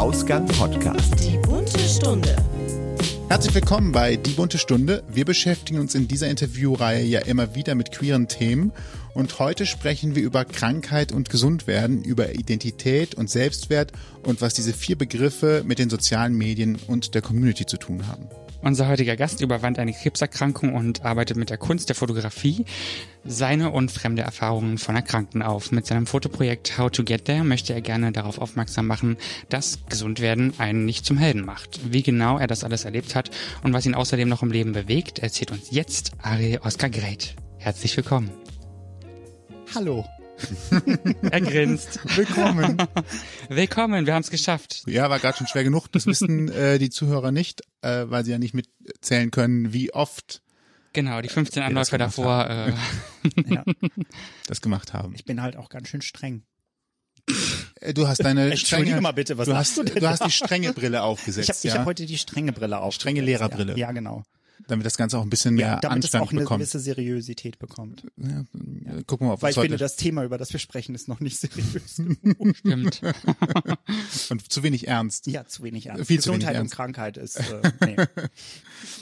Ausgang Podcast. Die bunte Stunde. Herzlich willkommen bei Die bunte Stunde. Wir beschäftigen uns in dieser Interviewreihe ja immer wieder mit queeren Themen und heute sprechen wir über Krankheit und Gesundwerden, über Identität und Selbstwert und was diese vier Begriffe mit den sozialen Medien und der Community zu tun haben. Unser heutiger Gast überwand eine Krebserkrankung und arbeitet mit der Kunst der Fotografie seine und fremde Erfahrungen von Erkrankten auf. Mit seinem Fotoprojekt How to Get There möchte er gerne darauf aufmerksam machen, dass Gesundwerden einen nicht zum Helden macht. Wie genau er das alles erlebt hat und was ihn außerdem noch im Leben bewegt, erzählt uns jetzt Ari Oskar Greit. Herzlich willkommen. Hallo. er grinst. Willkommen. Willkommen, wir haben es geschafft. Ja, war gerade schon schwer genug. Das wissen äh, die Zuhörer nicht, äh, weil sie ja nicht mitzählen können, wie oft Genau, die 15 Anläufe davor äh, ja. das gemacht haben. Ich bin halt auch ganz schön streng. Äh, du hast deine strenge, mal bitte, was du hast, du, du hast die strenge Brille aufgesetzt. Ich habe ja? hab heute die strenge Brille auf. Strenge Lehrerbrille. Ja, ja, genau damit das Ganze auch ein bisschen mehr ja, damit Anstand es auch eine bekommt. gewisse Seriosität bekommt. Ja, gucken wir mal, auf Weil ich heute. finde, das Thema, über das wir sprechen, ist noch nicht seriös genug. Stimmt. Und zu wenig ernst. Ja, zu wenig ernst. Viel Gesundheit zu wenig und ernst. Krankheit ist. Äh,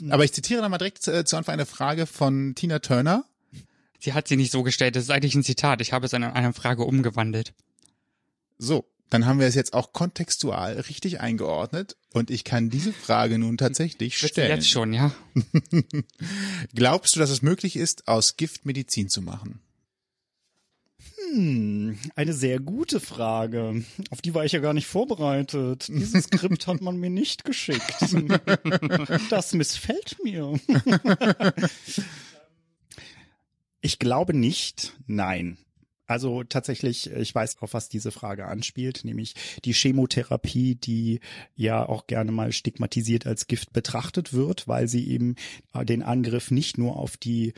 nee. Aber ich zitiere dann mal direkt äh, zu Anfang eine Frage von Tina Turner. Sie hat sie nicht so gestellt, das ist eigentlich ein Zitat. Ich habe es in eine Frage umgewandelt. So, dann haben wir es jetzt auch kontextual richtig eingeordnet und ich kann diese Frage nun tatsächlich stellen. Jetzt schon, ja. Glaubst du, dass es möglich ist, aus Gift Medizin zu machen? Hm, eine sehr gute Frage. Auf die war ich ja gar nicht vorbereitet. Dieses Skript hat man mir nicht geschickt. Das missfällt mir. Ich glaube nicht, nein. Also tatsächlich, ich weiß, auf was diese Frage anspielt, nämlich die Chemotherapie, die ja auch gerne mal stigmatisiert als Gift betrachtet wird, weil sie eben den Angriff nicht nur auf die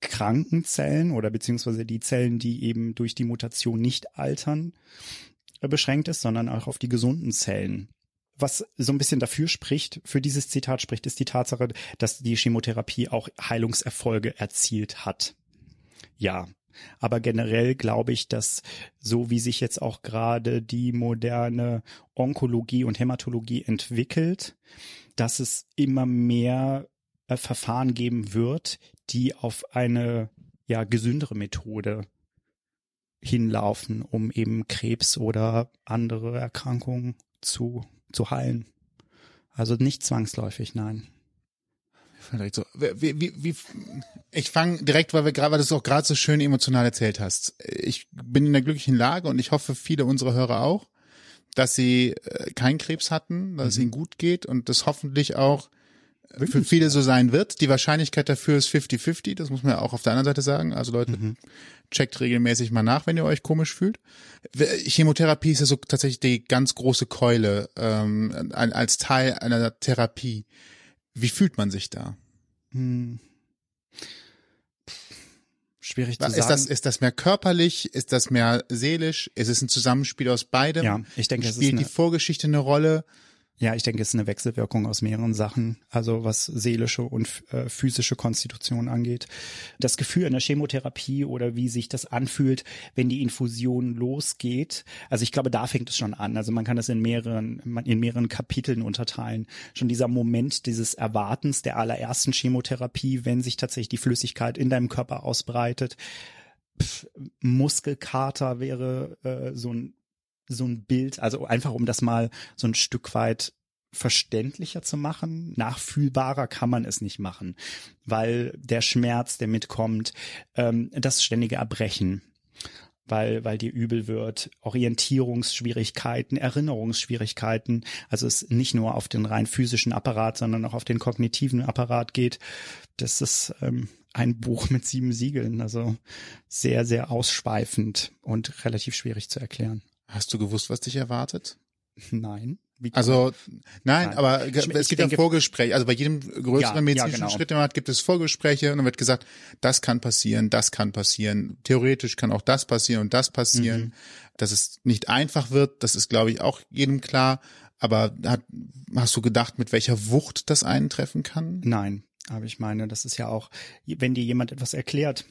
kranken Zellen oder beziehungsweise die Zellen, die eben durch die Mutation nicht altern, beschränkt ist, sondern auch auf die gesunden Zellen. Was so ein bisschen dafür spricht, für dieses Zitat spricht, ist die Tatsache, dass die Chemotherapie auch Heilungserfolge erzielt hat. Ja, aber generell glaube ich, dass so wie sich jetzt auch gerade die moderne Onkologie und Hämatologie entwickelt, dass es immer mehr äh, Verfahren geben wird, die auf eine ja gesündere Methode hinlaufen, um eben Krebs oder andere Erkrankungen zu zu heilen. Also nicht zwangsläufig, nein. Direkt so. Wie, wie, wie, ich fange direkt, weil wir gerade, weil du es auch gerade so schön emotional erzählt hast. Ich bin in der glücklichen Lage und ich hoffe, viele unserer Hörer auch, dass sie äh, keinen Krebs hatten, dass mhm. es ihnen gut geht und das hoffentlich auch Wirklich? für viele so sein wird. Die Wahrscheinlichkeit dafür ist 50-50, das muss man ja auch auf der anderen Seite sagen. Also Leute, mhm. checkt regelmäßig mal nach, wenn ihr euch komisch fühlt. Chemotherapie ist ja so tatsächlich die ganz große Keule ähm, als Teil einer Therapie. Wie fühlt man sich da? Hm. Schwierig zu ist sagen. Das, ist das mehr körperlich? Ist das mehr seelisch? Ist es ein Zusammenspiel aus beidem? Ja, ich denke, es Spielt ist eine, die Vorgeschichte eine Rolle? Ja, ich denke, es ist eine Wechselwirkung aus mehreren Sachen, also was seelische und äh, physische Konstitution angeht. Das Gefühl in der Chemotherapie oder wie sich das anfühlt, wenn die Infusion losgeht. Also ich glaube, da fängt es schon an. Also man kann das in mehreren, in mehreren Kapiteln unterteilen. Schon dieser Moment dieses Erwartens der allerersten Chemotherapie, wenn sich tatsächlich die Flüssigkeit in deinem Körper ausbreitet. Pff, Muskelkater wäre äh, so ein so ein Bild, also einfach um das mal so ein Stück weit verständlicher zu machen, nachfühlbarer kann man es nicht machen, weil der Schmerz, der mitkommt, ähm, das ständige Erbrechen, weil weil dir übel wird, Orientierungsschwierigkeiten, Erinnerungsschwierigkeiten, also es nicht nur auf den rein physischen Apparat, sondern auch auf den kognitiven Apparat geht. Das ist ähm, ein Buch mit sieben Siegeln, also sehr sehr ausschweifend und relativ schwierig zu erklären. Hast du gewusst, was dich erwartet? Nein. also nein, Nein. aber Ich- es gibt denke- ja Vorgespräche. Also bei jedem größeren Ja, ja, medizinischen genau. Schritt, den man hat, gibt es Vorgespräche und dann wird gesagt, das kann passieren, das kann passieren. Theoretisch kann auch das passieren und das passieren. Mhm. Dass es nicht einfach wird, das ist, glaube ich, auch jedem klar. Aber hat, hast du gedacht, mit welcher Wucht das einen treffen kann? Nein, aber ich meine, das ist ja auch, wenn dir jemand etwas erklärt,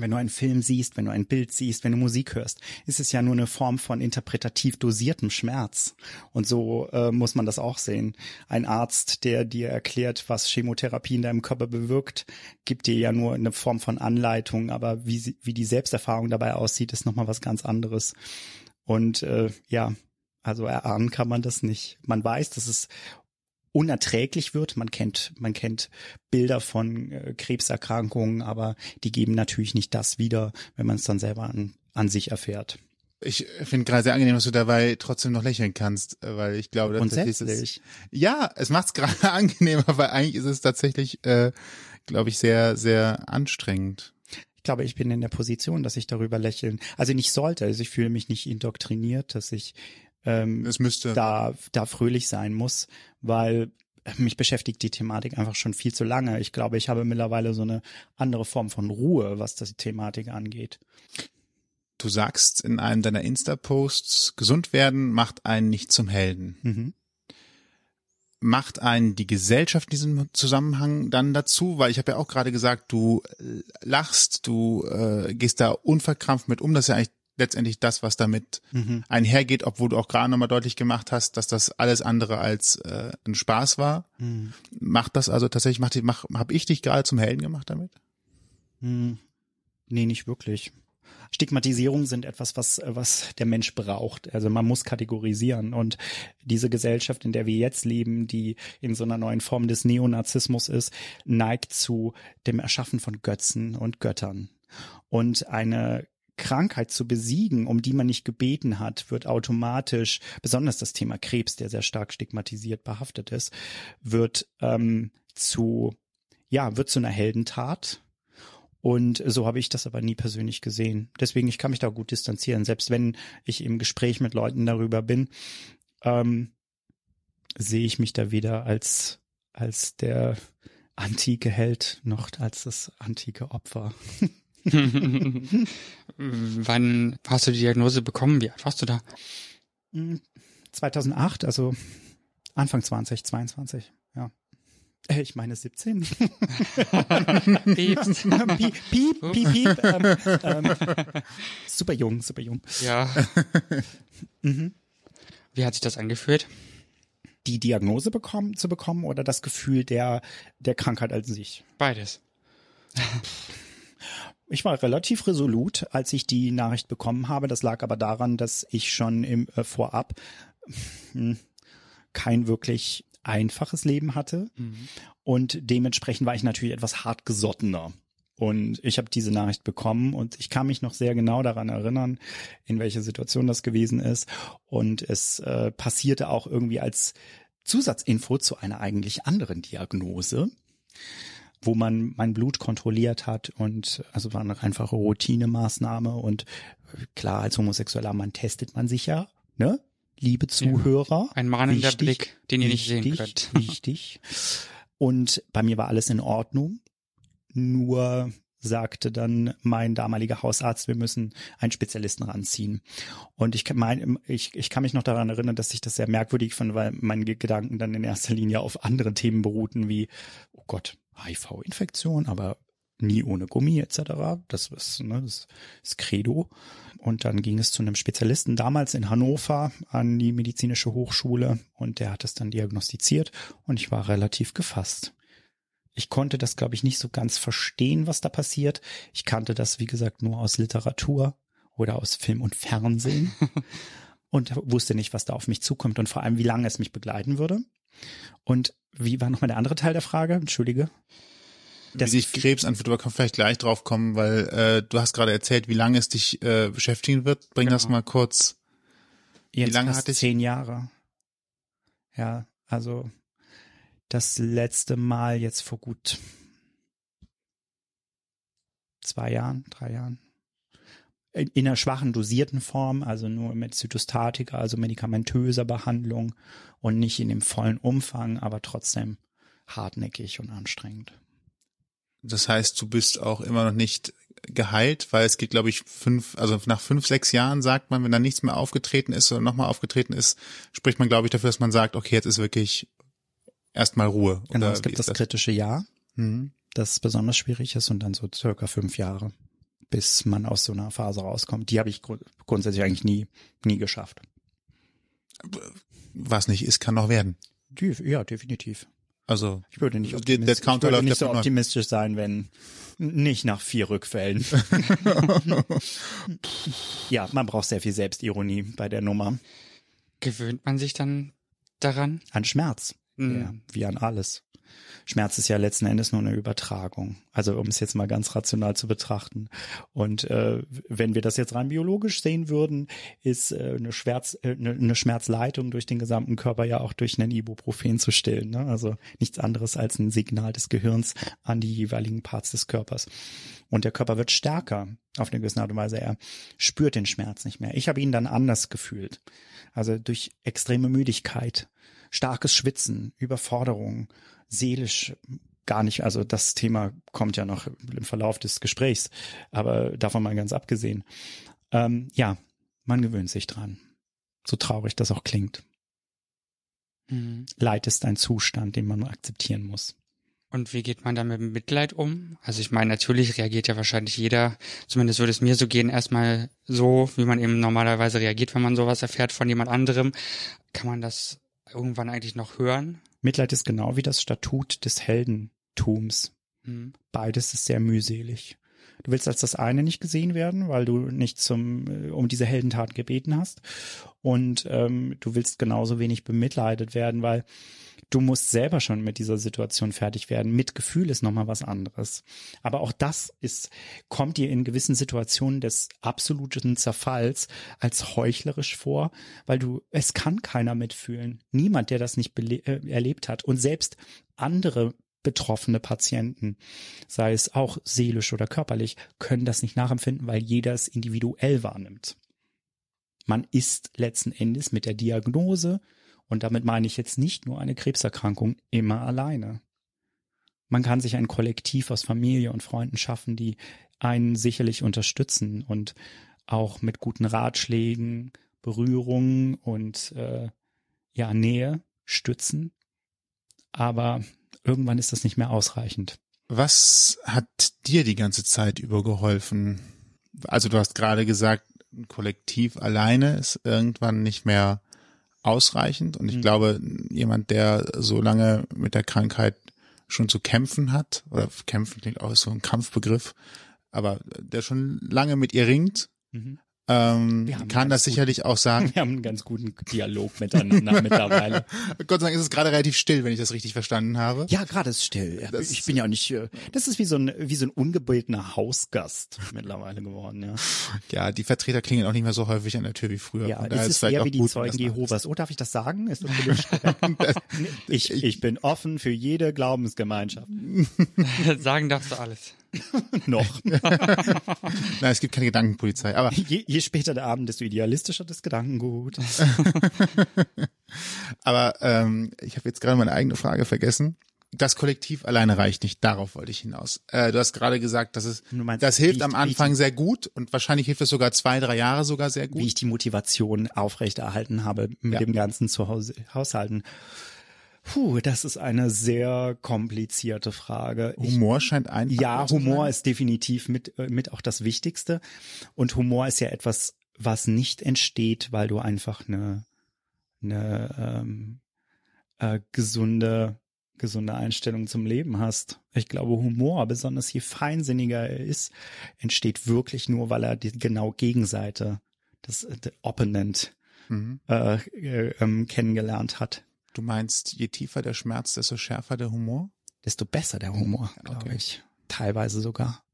wenn du einen Film siehst, wenn du ein Bild siehst, wenn du Musik hörst, ist es ja nur eine Form von interpretativ dosiertem Schmerz. Und so äh, muss man das auch sehen. Ein Arzt, der dir erklärt, was Chemotherapie in deinem Körper bewirkt, gibt dir ja nur eine Form von Anleitung, aber wie, sie, wie die Selbsterfahrung dabei aussieht, ist nochmal was ganz anderes. Und äh, ja, also erahnen kann man das nicht. Man weiß, dass es unerträglich wird. Man kennt, man kennt Bilder von äh, Krebserkrankungen, aber die geben natürlich nicht das wieder, wenn man es dann selber an, an sich erfährt. Ich finde gerade sehr angenehm, dass du dabei trotzdem noch lächeln kannst, weil ich glaube, Grundsätzlich. ja, es macht es gerade angenehmer, weil eigentlich ist es tatsächlich, äh, glaube ich, sehr, sehr anstrengend. Ich glaube, ich bin in der Position, dass ich darüber lächeln, also nicht sollte, also ich fühle mich nicht indoktriniert, dass ich ähm, es müsste da, da fröhlich sein muss, weil mich beschäftigt die Thematik einfach schon viel zu lange. Ich glaube, ich habe mittlerweile so eine andere Form von Ruhe, was das Thematik angeht. Du sagst in einem deiner Insta-Posts, gesund werden macht einen nicht zum Helden. Mhm. Macht einen die Gesellschaft in diesem Zusammenhang dann dazu? Weil ich habe ja auch gerade gesagt, du lachst, du äh, gehst da unverkrampft mit um. Das ist ja eigentlich letztendlich das, was damit Mhm. einhergeht, obwohl du auch gerade nochmal deutlich gemacht hast, dass das alles andere als äh, ein Spaß war. Mhm. Macht das also tatsächlich, macht, mach, habe ich dich gerade zum Helden gemacht damit? Hm. Nee, nicht wirklich. Stigmatisierung sind etwas, was, was der Mensch braucht. Also man muss kategorisieren. Und diese Gesellschaft, in der wir jetzt leben, die in so einer neuen Form des Neonazismus ist, neigt zu dem Erschaffen von Götzen und Göttern. Und eine Krankheit zu besiegen, um die man nicht gebeten hat, wird automatisch, besonders das Thema Krebs, der sehr stark stigmatisiert behaftet ist, wird ähm, zu, ja, wird zu einer Heldentat. Und so habe ich das aber nie persönlich gesehen. Deswegen, ich kann mich da gut distanzieren, selbst wenn ich im Gespräch mit Leuten darüber bin, ähm, sehe ich mich da weder als, als der antike Held noch als das antike Opfer. Wann hast du die Diagnose bekommen? Wie alt warst du da? 2008, also Anfang 20, 22, ja. Äh, Ich meine 17. Piepst. piep, piep, piep, piep. Ähm, ähm, super jung, super jung. ja. Mhm. Wie hat sich das angefühlt? Die Diagnose bekommen, zu bekommen oder das Gefühl der, der Krankheit als sich? Beides. Ich war relativ resolut, als ich die Nachricht bekommen habe. Das lag aber daran, dass ich schon im äh, Vorab hm, kein wirklich einfaches Leben hatte und dementsprechend war ich natürlich etwas hartgesottener. Und ich habe diese Nachricht bekommen und ich kann mich noch sehr genau daran erinnern, in welcher Situation das gewesen ist. Und es äh, passierte auch irgendwie als Zusatzinfo zu einer eigentlich anderen Diagnose wo man mein Blut kontrolliert hat und also war eine einfache Routinemaßnahme und klar, als homosexueller Mann testet man sich ja, ne? Liebe Zuhörer. Ein mahnender Wichtig, Blick, den ihr nicht sehen wichtig, könnt. Wichtig. Und bei mir war alles in Ordnung. Nur sagte dann mein damaliger Hausarzt, wir müssen einen Spezialisten ranziehen. Und ich kann, mein, ich, ich kann mich noch daran erinnern, dass ich das sehr merkwürdig fand, weil meine Gedanken dann in erster Linie auf andere Themen beruhten, wie, oh Gott, HIV-Infektion, aber nie ohne Gummi etc. Das ist, ne, das ist Credo. Und dann ging es zu einem Spezialisten damals in Hannover an die medizinische Hochschule und der hat es dann diagnostiziert und ich war relativ gefasst. Ich konnte das, glaube ich, nicht so ganz verstehen, was da passiert. Ich kannte das, wie gesagt, nur aus Literatur oder aus Film und Fernsehen und wusste nicht, was da auf mich zukommt und vor allem, wie lange es mich begleiten würde. Und wie war nochmal der andere Teil der Frage? Entschuldige. Wie sich Krebs anfühlt, aber kann vielleicht gleich drauf kommen, weil äh, du hast gerade erzählt, wie lange es dich äh, beschäftigen wird. Bring das Genau. mal kurz. Jetzt lange fast hatte ich- Zehn Jahre. Ja, also das letzte Mal jetzt vor gut zwei Jahren, drei Jahren. In, in einer schwachen, dosierten Form, also nur mit Zytostatika, also medikamentöser Behandlung und nicht in dem vollen Umfang, aber trotzdem hartnäckig und anstrengend. Das heißt, du bist auch immer noch nicht geheilt, weil es geht, glaube ich, fünf, also nach fünf, sechs Jahren sagt man, wenn da nichts mehr aufgetreten ist oder nochmal aufgetreten ist, spricht man, glaube ich, dafür, dass man sagt, okay, jetzt ist wirklich erstmal Ruhe. Genau, es gibt ist das kritische Jahr, Mhm. das besonders schwierig ist und dann so circa fünf Jahre. Bis man aus so einer Phase rauskommt. Die habe ich grund grundsätzlich eigentlich nie, nie geschafft. Was nicht ist, kann noch werden. Die, ja, definitiv. Also Ich würde nicht, optimistisch, ich würde nicht so optimistisch sein, wenn nicht nach vier Rückfällen. ja, man braucht sehr viel Selbstironie bei der Nummer. Gewöhnt man sich dann daran? An Schmerz. Mhm. Ja, wie an alles. Schmerz ist ja letzten Endes nur eine Übertragung. Also um es jetzt mal ganz rational zu betrachten. Und äh, wenn wir das jetzt rein biologisch sehen würden, ist äh, eine, Schmerz, äh, eine, Schmerzleitung durch den gesamten Körper ja auch durch einen Ibuprofen zu stillen. Ne? Also nichts anderes als ein Signal des Gehirns an die jeweiligen Parts des Körpers. Und der Körper wird stärker auf eine gewisse Art und Weise. Er spürt den Schmerz nicht mehr. Ich habe ihn dann anders gefühlt. Also durch extreme Müdigkeit, starkes Schwitzen, Überforderung, seelisch gar nicht. Also das Thema kommt ja noch im Verlauf des Gesprächs, aber davon mal ganz abgesehen. Ähm, ja, man gewöhnt sich dran. So traurig das auch klingt. Mhm. Leid ist ein Zustand, den man akzeptieren muss. Und wie geht man da mit Mitleid um? Also ich meine, natürlich reagiert ja wahrscheinlich jeder, zumindest würde es mir so gehen, erstmal so, wie man eben normalerweise reagiert, wenn man sowas erfährt von jemand anderem. Kann man das irgendwann eigentlich noch hören? Mitleid ist genau wie das Statut des Heldentums. Hm. Beides ist sehr mühselig. Du willst als das eine nicht gesehen werden, weil du nicht zum äh, um diese Heldentat gebeten hast, und ähm, du willst genauso wenig bemitleidet werden, weil du musst selber schon mit dieser Situation fertig werden. Mitgefühl ist nochmal was anderes. Aber auch das ist, kommt dir in gewissen Situationen des absoluten Zerfalls als heuchlerisch vor, weil du, es kann keiner mitfühlen. Niemand, der das nicht äh, erlebt hat. Und selbst andere betroffene Patienten, sei es auch seelisch oder körperlich, können das nicht nachempfinden, weil jeder es individuell wahrnimmt. Man ist letzten Endes mit der Diagnose, und damit meine ich jetzt nicht nur eine Krebserkrankung, immer alleine. Man kann sich ein Kollektiv aus Familie und Freunden schaffen, die einen sicherlich unterstützen und auch mit guten Ratschlägen, Berührungen und äh, ja Nähe stützen. Aber irgendwann ist das nicht mehr ausreichend. Was hat dir die ganze Zeit über geholfen? Also du hast gerade gesagt, ein Kollektiv alleine ist irgendwann nicht mehr ausreichend. Und ich Mhm. glaube, jemand, der so lange mit der Krankheit schon zu kämpfen hat, oder kämpfen klingt auch so ein Kampfbegriff, aber der schon lange mit ihr ringt, ähm, Wir haben kann das sicherlich auch sagen. Wir haben einen ganz guten Dialog miteinander mittlerweile. Gott sei Dank ist es gerade relativ still, wenn ich das richtig verstanden habe. Ja, gerade ist still. Das- ich bin ja nicht, äh, das ist wie so ein, wie so ein ungebildeter Hausgast mittlerweile geworden, ja. Ja, die Vertreter klingen auch nicht mehr so häufig an der Tür wie früher. Ja, es ist vielleicht eher auch wie die gut, Zeugen Jehovas. Oh, darf ich das sagen? Ist das ich, ich bin offen für jede Glaubensgemeinschaft. Sagen darfst du alles. Noch. Nein, es gibt keine Gedankenpolizei. Aber Je, je später der Abend, desto idealistischer das Gedankengut. Aber ähm, ich habe jetzt gerade meine eigene Frage vergessen. Das Kollektiv alleine reicht nicht. Darauf wollte ich hinaus. Äh, du hast gerade gesagt, dass es meinst, das hilft am Anfang sehr gut und wahrscheinlich hilft es sogar zwei, drei Jahre sogar sehr gut. Wie ich die Motivation aufrechterhalten habe, mit Ja. dem Ganzen zu Hause, Haushalten. Puh, das ist eine sehr komplizierte Frage. Ich, Humor scheint ein. Ja, Humor sein. ist definitiv mit, äh, mit auch das Wichtigste. Und Humor ist ja etwas, was nicht entsteht, weil du einfach eine, eine ähm, äh, gesunde, gesunde Einstellung zum Leben hast. Ich glaube, Humor, besonders je feinsinniger er ist, entsteht wirklich nur, weil er die genau Gegenseite, das äh, Opponent, Mhm. äh, äh, ähm, kennengelernt hat. Du meinst, je tiefer der Schmerz, desto schärfer der Humor? desto besser der Humor, glaube Okay. ich. Teilweise sogar.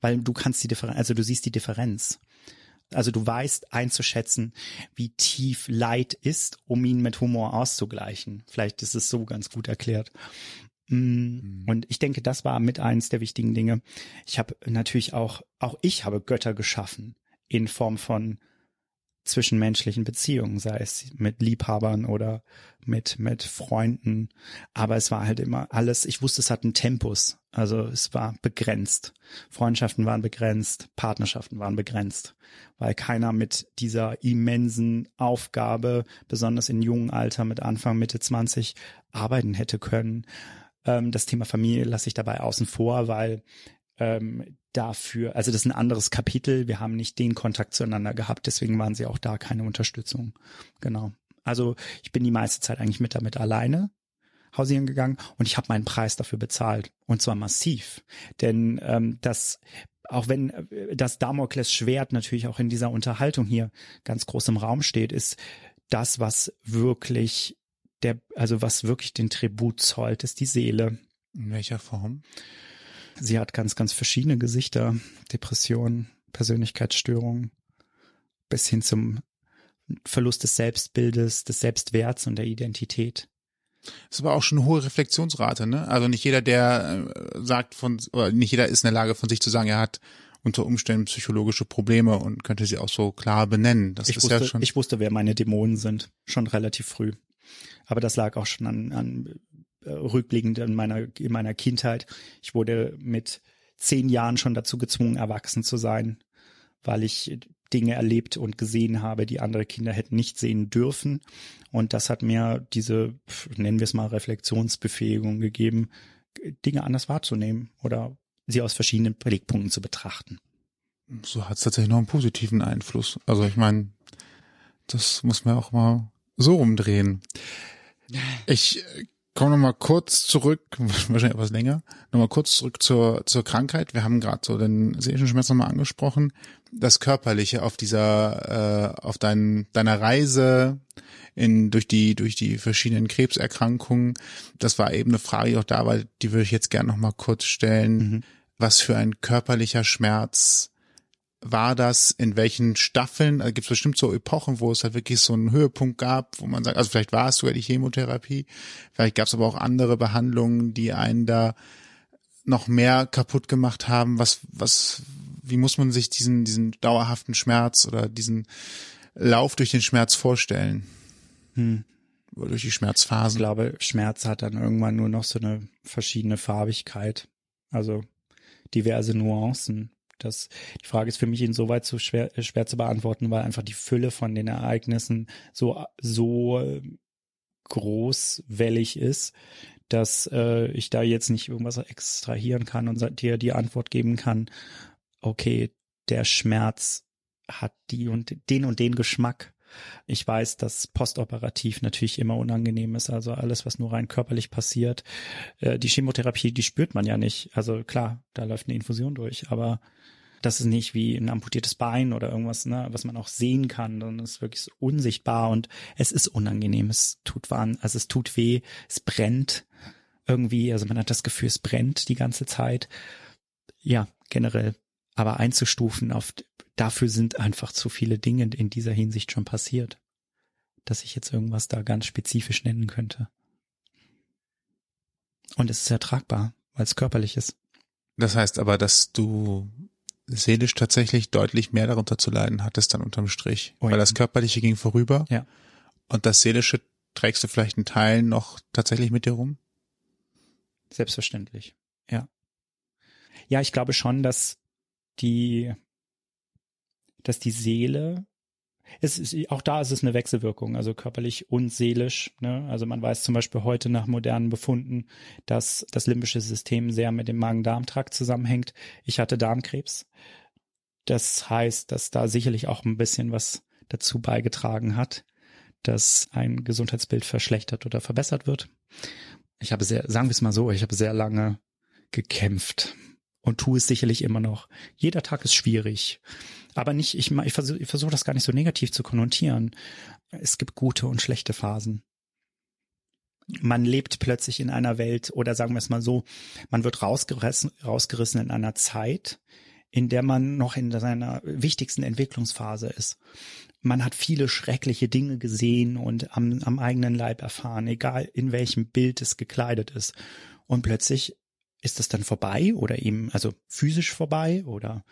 Weil du kannst die Differenz, also du siehst die Differenz. Also du weißt einzuschätzen, wie tief Leid ist, um ihn mit Humor auszugleichen. Vielleicht ist es so ganz gut erklärt. Mm, Und ich denke, das war mit eins der wichtigen Dinge. Ich habe natürlich auch, auch ich habe Götter geschaffen in Form von zwischenmenschlichen Beziehungen, sei es mit Liebhabern oder mit, mit Freunden. Aber es war halt immer alles, ich wusste, es hat einen Tempus. Also es war begrenzt. Freundschaften waren begrenzt, Partnerschaften waren begrenzt, weil keiner mit dieser immensen Aufgabe, besonders in jungen Alter mit Anfang, Mitte 20, arbeiten hätte können. Ähm, das Thema Familie lasse ich dabei außen vor, weil ähm, dafür, also das ist ein anderes Kapitel. Wir haben nicht den Kontakt zueinander gehabt, deswegen waren sie auch da keine Unterstützung. Genau. Also ich bin die meiste Zeit eigentlich mit damit alleine hausieren gegangen und ich habe meinen Preis dafür bezahlt und zwar massiv, denn ähm, das auch wenn äh, das Damokles Schwert natürlich auch in dieser Unterhaltung hier ganz groß im Raum steht, ist das, was wirklich der, also was wirklich den Tribut zollt, ist die Seele. In welcher Form? Sie hat ganz, ganz verschiedene Gesichter. Depressionen, Persönlichkeitsstörungen, bis hin zum Verlust des Selbstbildes, des Selbstwerts und der Identität. Das ist aber auch schon eine hohe Reflexionsrate, ne? Also nicht jeder, der äh, sagt von, oder nicht jeder ist in der Lage von sich zu sagen, er hat unter Umständen psychologische Probleme und könnte sie auch so klar benennen. Das ich ist wusste, ja schon. Ich wusste, wer meine Dämonen sind, schon relativ früh. Aber das lag auch schon an, an äh, rückblickend in meiner, in meiner Kindheit. Ich wurde mit zehn Jahren schon dazu gezwungen, erwachsen zu sein, weil ich Dinge erlebt und gesehen habe, die andere Kinder hätten nicht sehen dürfen. Und das hat mir diese, nennen wir es mal, Reflexionsbefähigung gegeben, Dinge anders wahrzunehmen oder sie aus verschiedenen Blickpunkten zu betrachten. So hat es tatsächlich noch einen positiven Einfluss. Also ich meine, das muss man auch mal so rumdrehen. Ich komme noch mal kurz zurück, wahrscheinlich etwas länger, noch mal kurz zurück zur, zur Krankheit. Wir haben gerade so den seelischen Schmerz noch mal angesprochen. Das Körperliche auf dieser, äh, auf dein, deiner Reise in, durch die, durch die verschiedenen Krebserkrankungen. Das war eben eine Frage, die auch da war, die würde ich jetzt gerne noch mal kurz stellen. Mhm. Was für ein körperlicher Schmerz war das, in welchen Staffeln, also gibt es bestimmt so Epochen, wo es halt wirklich so einen Höhepunkt gab, wo man sagt, also vielleicht war es sogar die Chemotherapie, vielleicht gab es aber auch andere Behandlungen, die einen da noch mehr kaputt gemacht haben. Was, was, wie muss man sich diesen, diesen dauerhaften Schmerz oder diesen Lauf durch den Schmerz vorstellen? Hm. Oder durch die Schmerzphasen? Ich glaube, Schmerz hat dann irgendwann nur noch so eine verschiedene Farbigkeit. Also diverse Nuancen das, die Frage ist für mich insoweit so schwer, schwer zu beantworten, weil einfach die Fülle von den Ereignissen so, so äh, großwellig ist, dass äh, ich da jetzt nicht irgendwas extrahieren kann und dir die Antwort geben kann, okay, der Schmerz hat die und den und den Geschmack. Ich weiß, dass postoperativ natürlich immer unangenehm ist, also alles, was nur rein körperlich passiert. Äh, die Chemotherapie, die spürt man ja nicht. Also klar, da läuft eine Infusion durch, aber das ist nicht wie ein amputiertes Bein oder irgendwas, ne, was man auch sehen kann, sondern es ist wirklich so unsichtbar und es ist unangenehm. Es tut wah, also es tut weh, es brennt irgendwie, also man hat das Gefühl, es brennt die ganze Zeit. Ja, generell. Aber einzustufen auf, dafür sind einfach zu viele Dinge in dieser Hinsicht schon passiert, dass ich jetzt irgendwas da ganz spezifisch nennen könnte. Und es ist ertragbar, weil es körperlich ist. Das heißt aber, dass du seelisch tatsächlich deutlich mehr darunter zu leiden hattest dann unterm Strich. Oh, ja. Weil das Körperliche ging vorüber. Ja. Und das Seelische trägst du vielleicht einen Teil noch tatsächlich mit dir rum? Selbstverständlich. Ja. Ja, ich glaube schon, dass die, dass die Seele es ist, auch da ist es eine Wechselwirkung, also körperlich und seelisch. Ne? Also man weiß zum Beispiel heute nach modernen Befunden, dass das limbische System sehr mit dem Magen-Darm-Trakt zusammenhängt. Ich hatte Darmkrebs. Das heißt, dass da sicherlich auch ein bisschen was dazu beigetragen hat, dass ein Gesundheitsbild verschlechtert oder verbessert wird. Ich habe sehr, sagen wir es mal so, ich habe sehr lange gekämpft und tue es sicherlich immer noch. Jeder Tag ist schwierig. Aber nicht, ich, ich versuche versuch das gar nicht so negativ zu konnotieren. Es gibt gute und schlechte Phasen. Man lebt plötzlich in einer Welt, oder sagen wir es mal so, man wird rausgerissen, rausgerissen in einer Zeit, in der man noch in seiner wichtigsten Entwicklungsphase ist. Man hat viele schreckliche Dinge gesehen und am, am eigenen Leib erfahren, egal in welchem Bild es gekleidet ist. Und plötzlich ist es dann vorbei oder eben, also physisch vorbei oder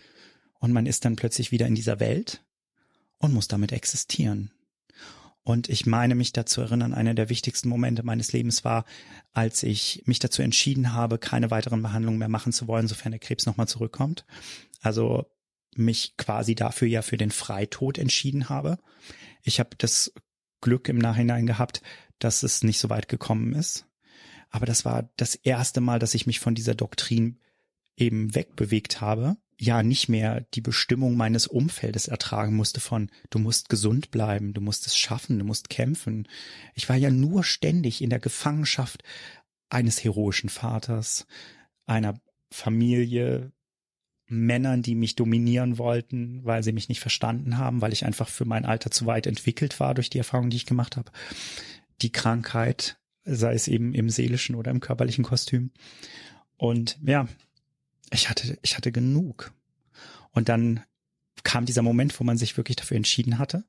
und man ist dann plötzlich wieder in dieser Welt und muss damit existieren. Und ich meine mich dazu erinnern, einer der wichtigsten Momente meines Lebens war, als ich mich dazu entschieden habe, keine weiteren Behandlungen mehr machen zu wollen, sofern der Krebs nochmal zurückkommt. Also mich quasi dafür ja für den Freitod entschieden habe. Ich habe das Glück im Nachhinein gehabt, dass es nicht so weit gekommen ist. Aber das war das erste Mal, dass ich mich von dieser Doktrin eben wegbewegt habe, ja nicht mehr die Bestimmung meines Umfeldes ertragen musste von du musst gesund bleiben, du musst es schaffen, du musst kämpfen. Ich war ja nur ständig in der Gefangenschaft eines heroischen Vaters, einer Familie, Männern, die mich dominieren wollten, weil sie mich nicht verstanden haben, weil ich einfach für mein Alter zu weit entwickelt war durch die Erfahrung, die ich gemacht habe. Die Krankheit, sei es eben im seelischen oder im körperlichen Kostüm. Und ja, ich hatte, ich hatte genug. Und dann kam dieser Moment, wo man sich wirklich dafür entschieden hatte.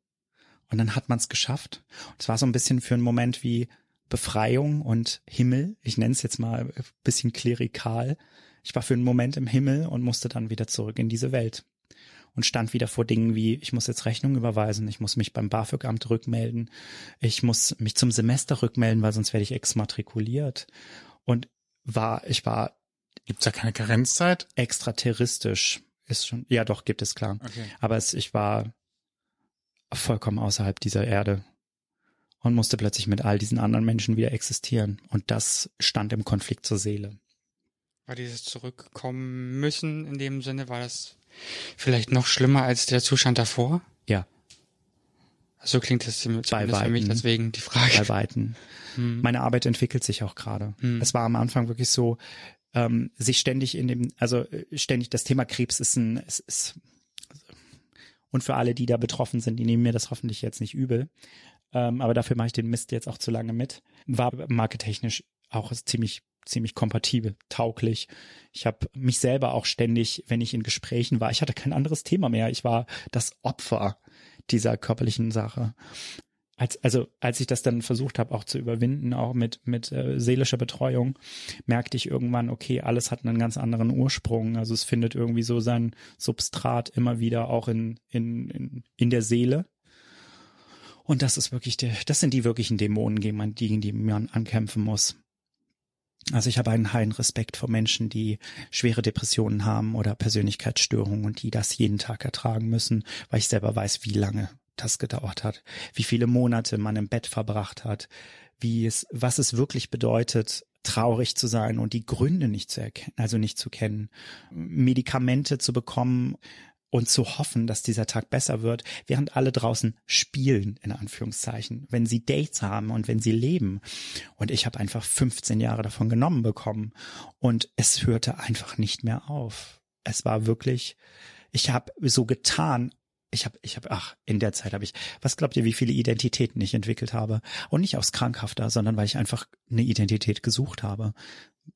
Und dann hat man es geschafft. Und es war so ein bisschen für einen Moment wie Befreiung und Himmel. Ich nenne es jetzt mal ein bisschen klerikal. Ich war für einen Moment im Himmel und musste dann wieder zurück in diese Welt und stand wieder vor Dingen wie, ich muss jetzt Rechnung überweisen, ich muss mich beim BAföG-Amt rückmelden, ich muss mich zum Semester rückmelden, weil sonst werde ich exmatrikuliert. Und war, ich war. Gibt's da keine Karenzzeit? Extraterristisch ist schon, ja doch, gibt es klar. Okay. Aber es, ich war vollkommen außerhalb dieser Erde und musste plötzlich mit all diesen anderen Menschen wieder existieren. Und das stand im Konflikt zur Seele. War dieses Zurückkommen müssen in dem Sinne, war das vielleicht noch schlimmer als der Zustand davor? Ja. So klingt das zumindest Bei für mich, deswegen die Frage. Bei Weitem. Hm. Meine Arbeit entwickelt sich auch gerade. Hm. Es war am Anfang wirklich so, ähm, sich ständig in dem, also äh, ständig, das Thema Krebs ist ein, es ist, und für alle, die da betroffen sind, die nehmen mir das hoffentlich jetzt nicht übel. Ähm, aber dafür mache ich den Mist jetzt auch zu lange mit. War marketechnisch auch ziemlich ziemlich kompatibel, tauglich. Ich habe mich selber auch ständig, wenn ich in Gesprächen war, ich hatte kein anderes Thema mehr. Ich war das Opfer dieser körperlichen Sache. Als, also als ich das dann versucht habe, auch zu überwinden, auch mit, mit äh, seelischer Betreuung, merkte ich irgendwann, okay, alles hat einen ganz anderen Ursprung. Also es findet irgendwie so sein Substrat immer wieder auch in, in, in, in der Seele. Und das ist wirklich der, das sind die wirklichen Dämonen, gegen, man, gegen die man ankämpfen muss. Also ich habe einen heilen Respekt vor Menschen, die schwere Depressionen haben oder Persönlichkeitsstörungen und die das jeden Tag ertragen müssen, weil ich selber weiß, wie lange das gedauert hat, wie viele Monate man im Bett verbracht hat, wie es, was es wirklich bedeutet, traurig zu sein und die Gründe nicht zu erkennen, also nicht zu kennen, Medikamente zu bekommen, und zu hoffen, dass dieser Tag besser wird, während alle draußen spielen, in Anführungszeichen, wenn sie Dates haben und wenn sie leben. Und ich habe einfach 15 Jahre davon genommen bekommen und es hörte einfach nicht mehr auf. Es war wirklich, ich habe so getan, ich habe, ich habe, ach, in der Zeit habe ich, was glaubt ihr, wie viele Identitäten ich entwickelt habe? Und nicht aus krankhafter, sondern weil ich einfach eine Identität gesucht habe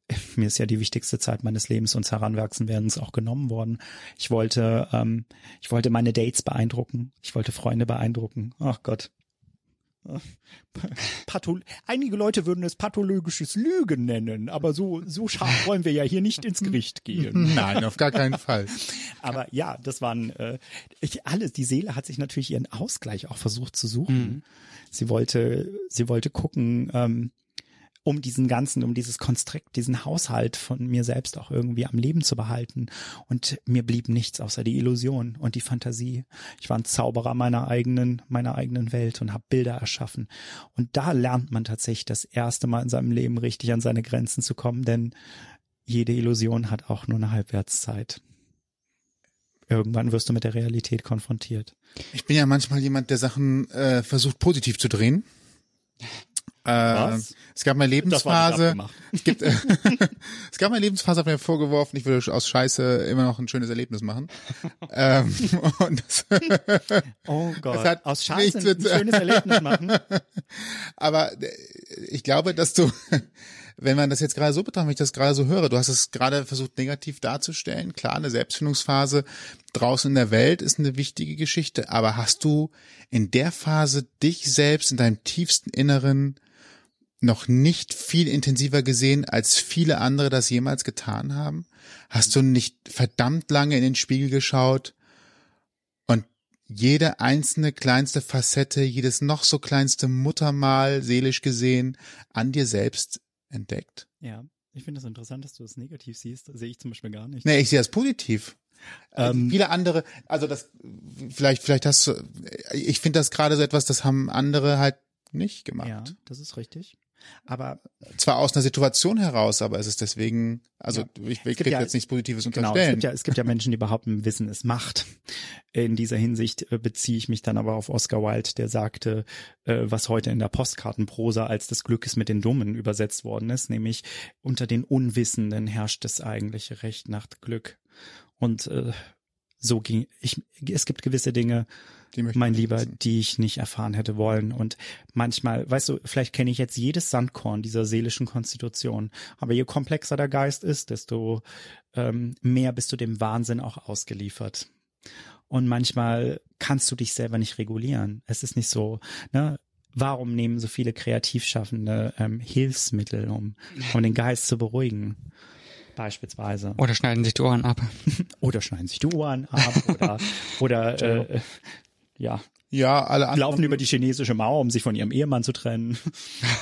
mir ist ja die wichtigste Zeit meines Lebens und Heranwachsenwerdens auch genommen worden. Ich wollte, ähm, ich wollte meine Dates beeindrucken. Ich wollte Freunde beeindrucken. Ach Gott. Pathol Einige Leute würden es pathologisches Lügen nennen, aber so, so scharf wollen wir ja hier nicht ins Gericht gehen. Nein, auf gar keinen Fall. aber ja, das waren äh, ich, alles. Die Seele hat sich natürlich ihren Ausgleich auch versucht zu suchen. Mhm. Sie wollte, sie wollte gucken, ähm, um diesen ganzen, um dieses Konstrukt, diesen Haushalt von mir selbst auch irgendwie am Leben zu behalten. Und mir blieb nichts außer die Illusion und die Fantasie. Ich war ein Zauberer meiner eigenen, meiner eigenen Welt und habe Bilder erschaffen. Und da lernt man tatsächlich das erste Mal in seinem Leben richtig an seine Grenzen zu kommen, denn jede Illusion hat auch nur eine Halbwertszeit. Irgendwann wirst du mit der Realität konfrontiert. Ich bin ja manchmal jemand, der Sachen äh, versucht positiv zu drehen. Äh, es gab mal Lebensphase. Es, gibt, äh, es gab mal Lebensphase, hat mir vorgeworfen, ich würde aus Scheiße immer noch ein schönes Erlebnis machen. ähm, das, oh Gott, aus Scheiße ein mit, schönes Erlebnis machen. Aber äh, ich glaube, dass du, wenn man das jetzt gerade so betrachtet, wenn ich das gerade so höre, du hast es gerade versucht negativ darzustellen. Klar, eine Selbstfindungsphase draußen in der Welt ist eine wichtige Geschichte, aber hast du in der Phase dich selbst in deinem tiefsten Inneren noch nicht viel intensiver gesehen, als viele andere das jemals getan haben? Hast du nicht verdammt lange in den Spiegel geschaut und jede einzelne kleinste Facette, jedes noch so kleinste Muttermal seelisch gesehen an dir selbst entdeckt? Ja, ich finde das interessant, dass du es negativ siehst. Das sehe ich zum Beispiel gar nicht. Nee, ich sehe das positiv. Ähm, viele andere, also das, vielleicht, vielleicht hast du, ich finde das gerade so etwas, das haben andere halt nicht gemacht. Ja, das ist richtig. Aber zwar aus einer Situation heraus, aber es ist deswegen, also ja. ich will ja, jetzt nichts Positives unterstellen. Genau, es gibt, ja, es gibt ja Menschen, die behaupten, Wissen ist Macht. In dieser Hinsicht äh, beziehe ich mich dann aber auf Oscar Wilde, der sagte, äh, was heute in der Postkartenprosa als das Glück ist mit den Dummen übersetzt worden ist, nämlich unter den Unwissenden herrscht das eigentliche Recht nach Glück. Und äh, so ging ich. Es gibt gewisse Dinge, mein Lieber, wissen. die ich nicht erfahren hätte wollen. Und manchmal, weißt du, vielleicht kenne ich jetzt jedes Sandkorn dieser seelischen Konstitution. Aber je komplexer der Geist ist, desto ähm, mehr bist du dem Wahnsinn auch ausgeliefert. Und manchmal kannst du dich selber nicht regulieren. Es ist nicht so, ne? Warum nehmen so viele Kreativschaffende ähm, Hilfsmittel, um, um den Geist zu beruhigen? beispielsweise. Oder schneiden sich die Ohren ab. oder schneiden sich die Ohren ab oder, oder äh, ja. Ja, alle anderen. Laufen über die chinesische Mauer, um sich von ihrem Ehemann zu trennen.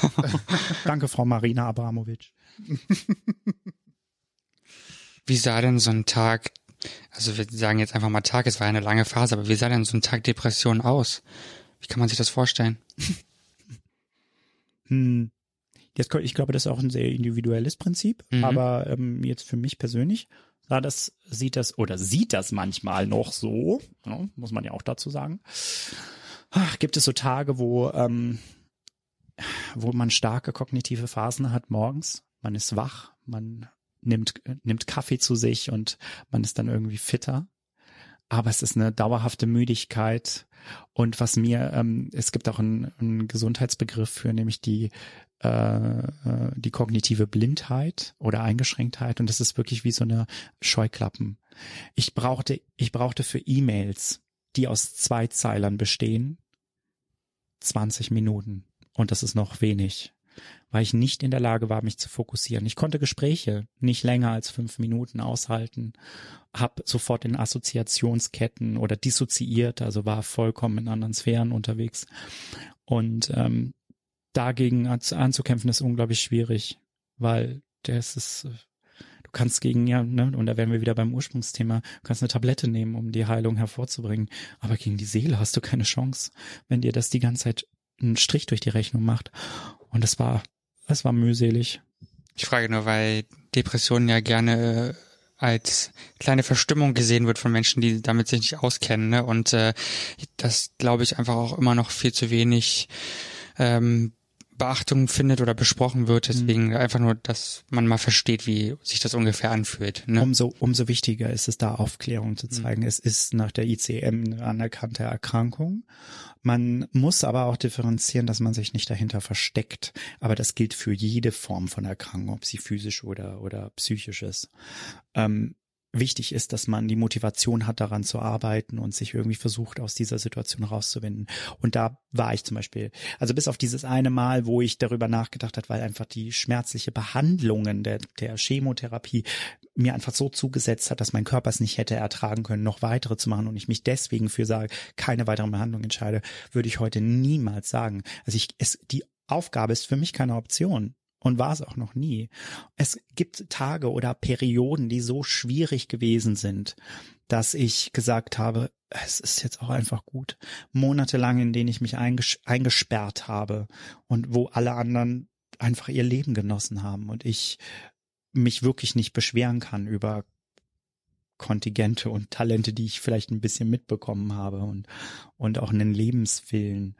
Danke, Frau Marina Abramovic. Wie sah denn so ein Tag, also wir sagen jetzt einfach mal Tag, es war eine lange Phase, aber wie sah denn so ein Tag Depression aus? Wie kann man sich das vorstellen? hm. Jetzt, ich glaube, das ist auch ein sehr individuelles Prinzip, mhm. aber ähm, jetzt für mich persönlich sah das, sieht das oder sieht das manchmal noch so, ja, muss man ja auch dazu sagen. Ach, gibt es so Tage, wo, ähm, wo man starke kognitive Phasen hat morgens? Man ist wach, man nimmt, nimmt Kaffee zu sich und man ist dann irgendwie fitter. Aber es ist eine dauerhafte Müdigkeit. Und was mir, ähm, es gibt auch einen, einen Gesundheitsbegriff für, nämlich die die kognitive Blindheit oder Eingeschränktheit und das ist wirklich wie so eine Scheuklappen. Ich brauchte, ich brauchte für E-Mails, die aus zwei Zeilern bestehen, 20 Minuten und das ist noch wenig, weil ich nicht in der Lage war, mich zu fokussieren. Ich konnte Gespräche nicht länger als fünf Minuten aushalten, habe sofort in Assoziationsketten oder dissoziiert, also war vollkommen in anderen Sphären unterwegs und ähm, dagegen anzukämpfen, ist unglaublich schwierig, weil das ist, du kannst gegen, ja, ne, und da wären wir wieder beim Ursprungsthema, du kannst eine Tablette nehmen, um die Heilung hervorzubringen, aber gegen die Seele hast du keine Chance, wenn dir das die ganze Zeit einen Strich durch die Rechnung macht. Und es war, es war mühselig. Ich frage nur, weil Depressionen ja gerne äh, als kleine Verstimmung gesehen wird von Menschen, die damit sich nicht auskennen. Ne? Und äh, das glaube ich einfach auch immer noch viel zu wenig ähm, Beachtung findet oder besprochen wird. Deswegen mhm. einfach nur, dass man mal versteht, wie sich das ungefähr anfühlt. Ne? Umso, umso wichtiger ist es da, Aufklärung zu zeigen. Mhm. Es ist nach der ICM eine anerkannte Erkrankung. Man muss aber auch differenzieren, dass man sich nicht dahinter versteckt. Aber das gilt für jede Form von Erkrankung, ob sie physisch oder, oder psychisch ist. Ähm, wichtig ist, dass man die Motivation hat, daran zu arbeiten und sich irgendwie versucht, aus dieser Situation rauszuwinden. Und da war ich zum Beispiel, also bis auf dieses eine Mal, wo ich darüber nachgedacht habe, weil einfach die schmerzliche Behandlungen der, der Chemotherapie mir einfach so zugesetzt hat, dass mein Körper es nicht hätte ertragen können, noch weitere zu machen und ich mich deswegen für sage, keine weiteren Behandlungen entscheide, würde ich heute niemals sagen. Also ich, es, die Aufgabe ist für mich keine Option und war es auch noch nie. Es gibt Tage oder Perioden, die so schwierig gewesen sind, dass ich gesagt habe, es ist jetzt auch einfach gut. Monatelang, in denen ich mich einges eingesperrt habe und wo alle anderen einfach ihr Leben genossen haben und ich mich wirklich nicht beschweren kann über Kontingente und Talente, die ich vielleicht ein bisschen mitbekommen habe und, und auch einen Lebenswillen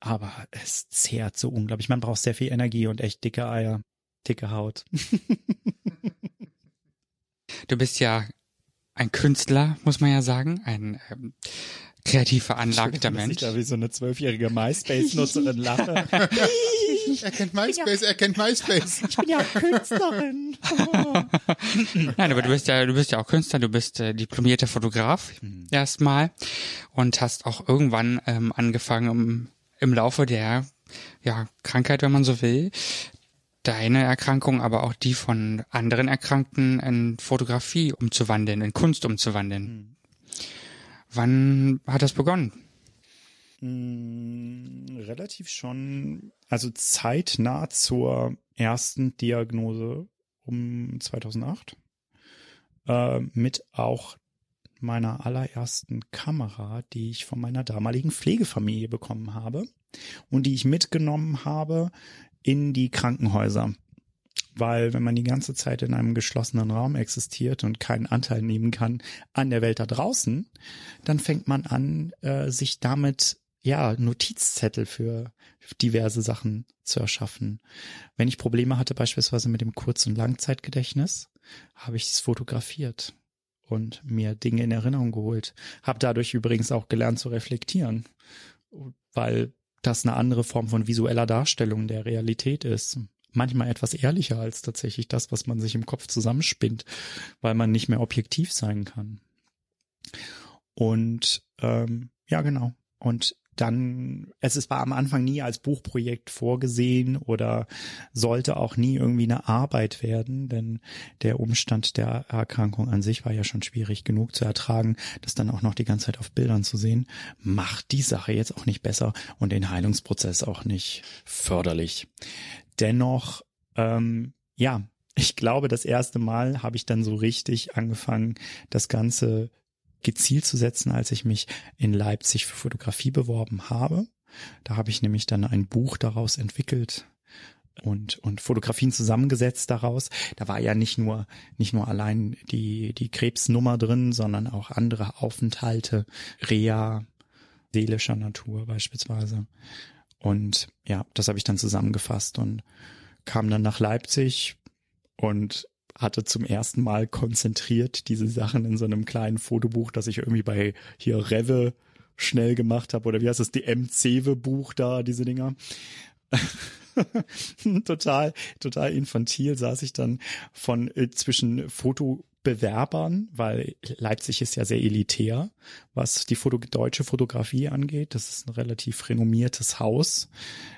aber es zehrt so unglaublich. Man braucht sehr viel Energie und echt dicke Eier, dicke Haut. du bist ja ein Künstler, muss man ja sagen, ein ähm, kreativ veranlagter Mensch. Ich da wie so eine zwölfjährige MySpace-Nutzerin lache. er kennt MySpace, er kennt MySpace. Ich bin ja Künstlerin. Nein, aber du bist ja, du bist ja auch Künstler, du bist äh, diplomierter Fotograf mhm. erstmal und hast auch irgendwann ähm, angefangen, um im Laufe der ja, Krankheit, wenn man so will, deine Erkrankung, aber auch die von anderen Erkrankten in Fotografie umzuwandeln, in Kunst umzuwandeln. Mhm. Wann hat das begonnen? Mm, relativ schon, also zeitnah zur ersten Diagnose um 2008, äh, mit auch meiner allerersten Kamera, die ich von meiner damaligen Pflegefamilie bekommen habe und die ich mitgenommen habe in die Krankenhäuser. Weil wenn man die ganze Zeit in einem geschlossenen Raum existiert und keinen Anteil nehmen kann an der Welt da draußen, dann fängt man an, äh, sich damit ja Notizzettel für diverse Sachen zu erschaffen. Wenn ich Probleme hatte beispielsweise mit dem Kurz- und Langzeitgedächtnis, habe ich es fotografiert und mir Dinge in Erinnerung geholt. Habe dadurch übrigens auch gelernt zu reflektieren, weil das eine andere Form von visueller Darstellung der Realität ist manchmal etwas ehrlicher als tatsächlich das, was man sich im Kopf zusammenspinnt, weil man nicht mehr objektiv sein kann. Und ähm, ja, genau. Und dann, es ist war am Anfang nie als Buchprojekt vorgesehen oder sollte auch nie irgendwie eine Arbeit werden, denn der Umstand der Erkrankung an sich war ja schon schwierig genug zu ertragen, das dann auch noch die ganze Zeit auf Bildern zu sehen, macht die Sache jetzt auch nicht besser und den Heilungsprozess auch nicht förderlich. Dennoch, ähm, ja, ich glaube, das erste Mal habe ich dann so richtig angefangen, das Ganze gezielt zu setzen, als ich mich in Leipzig für Fotografie beworben habe. Da habe ich nämlich dann ein Buch daraus entwickelt und und Fotografien zusammengesetzt daraus. Da war ja nicht nur nicht nur allein die die Krebsnummer drin, sondern auch andere Aufenthalte, Reha seelischer Natur beispielsweise. Und ja, das habe ich dann zusammengefasst und kam dann nach Leipzig und hatte zum ersten Mal konzentriert diese Sachen in so einem kleinen Fotobuch, das ich irgendwie bei hier Rewe schnell gemacht habe oder wie heißt das, die MCwe Buch da, diese Dinger. total, total infantil saß ich dann von äh, zwischen Foto Bewerbern, weil Leipzig ist ja sehr elitär, was die Foto deutsche Fotografie angeht. Das ist ein relativ renommiertes Haus.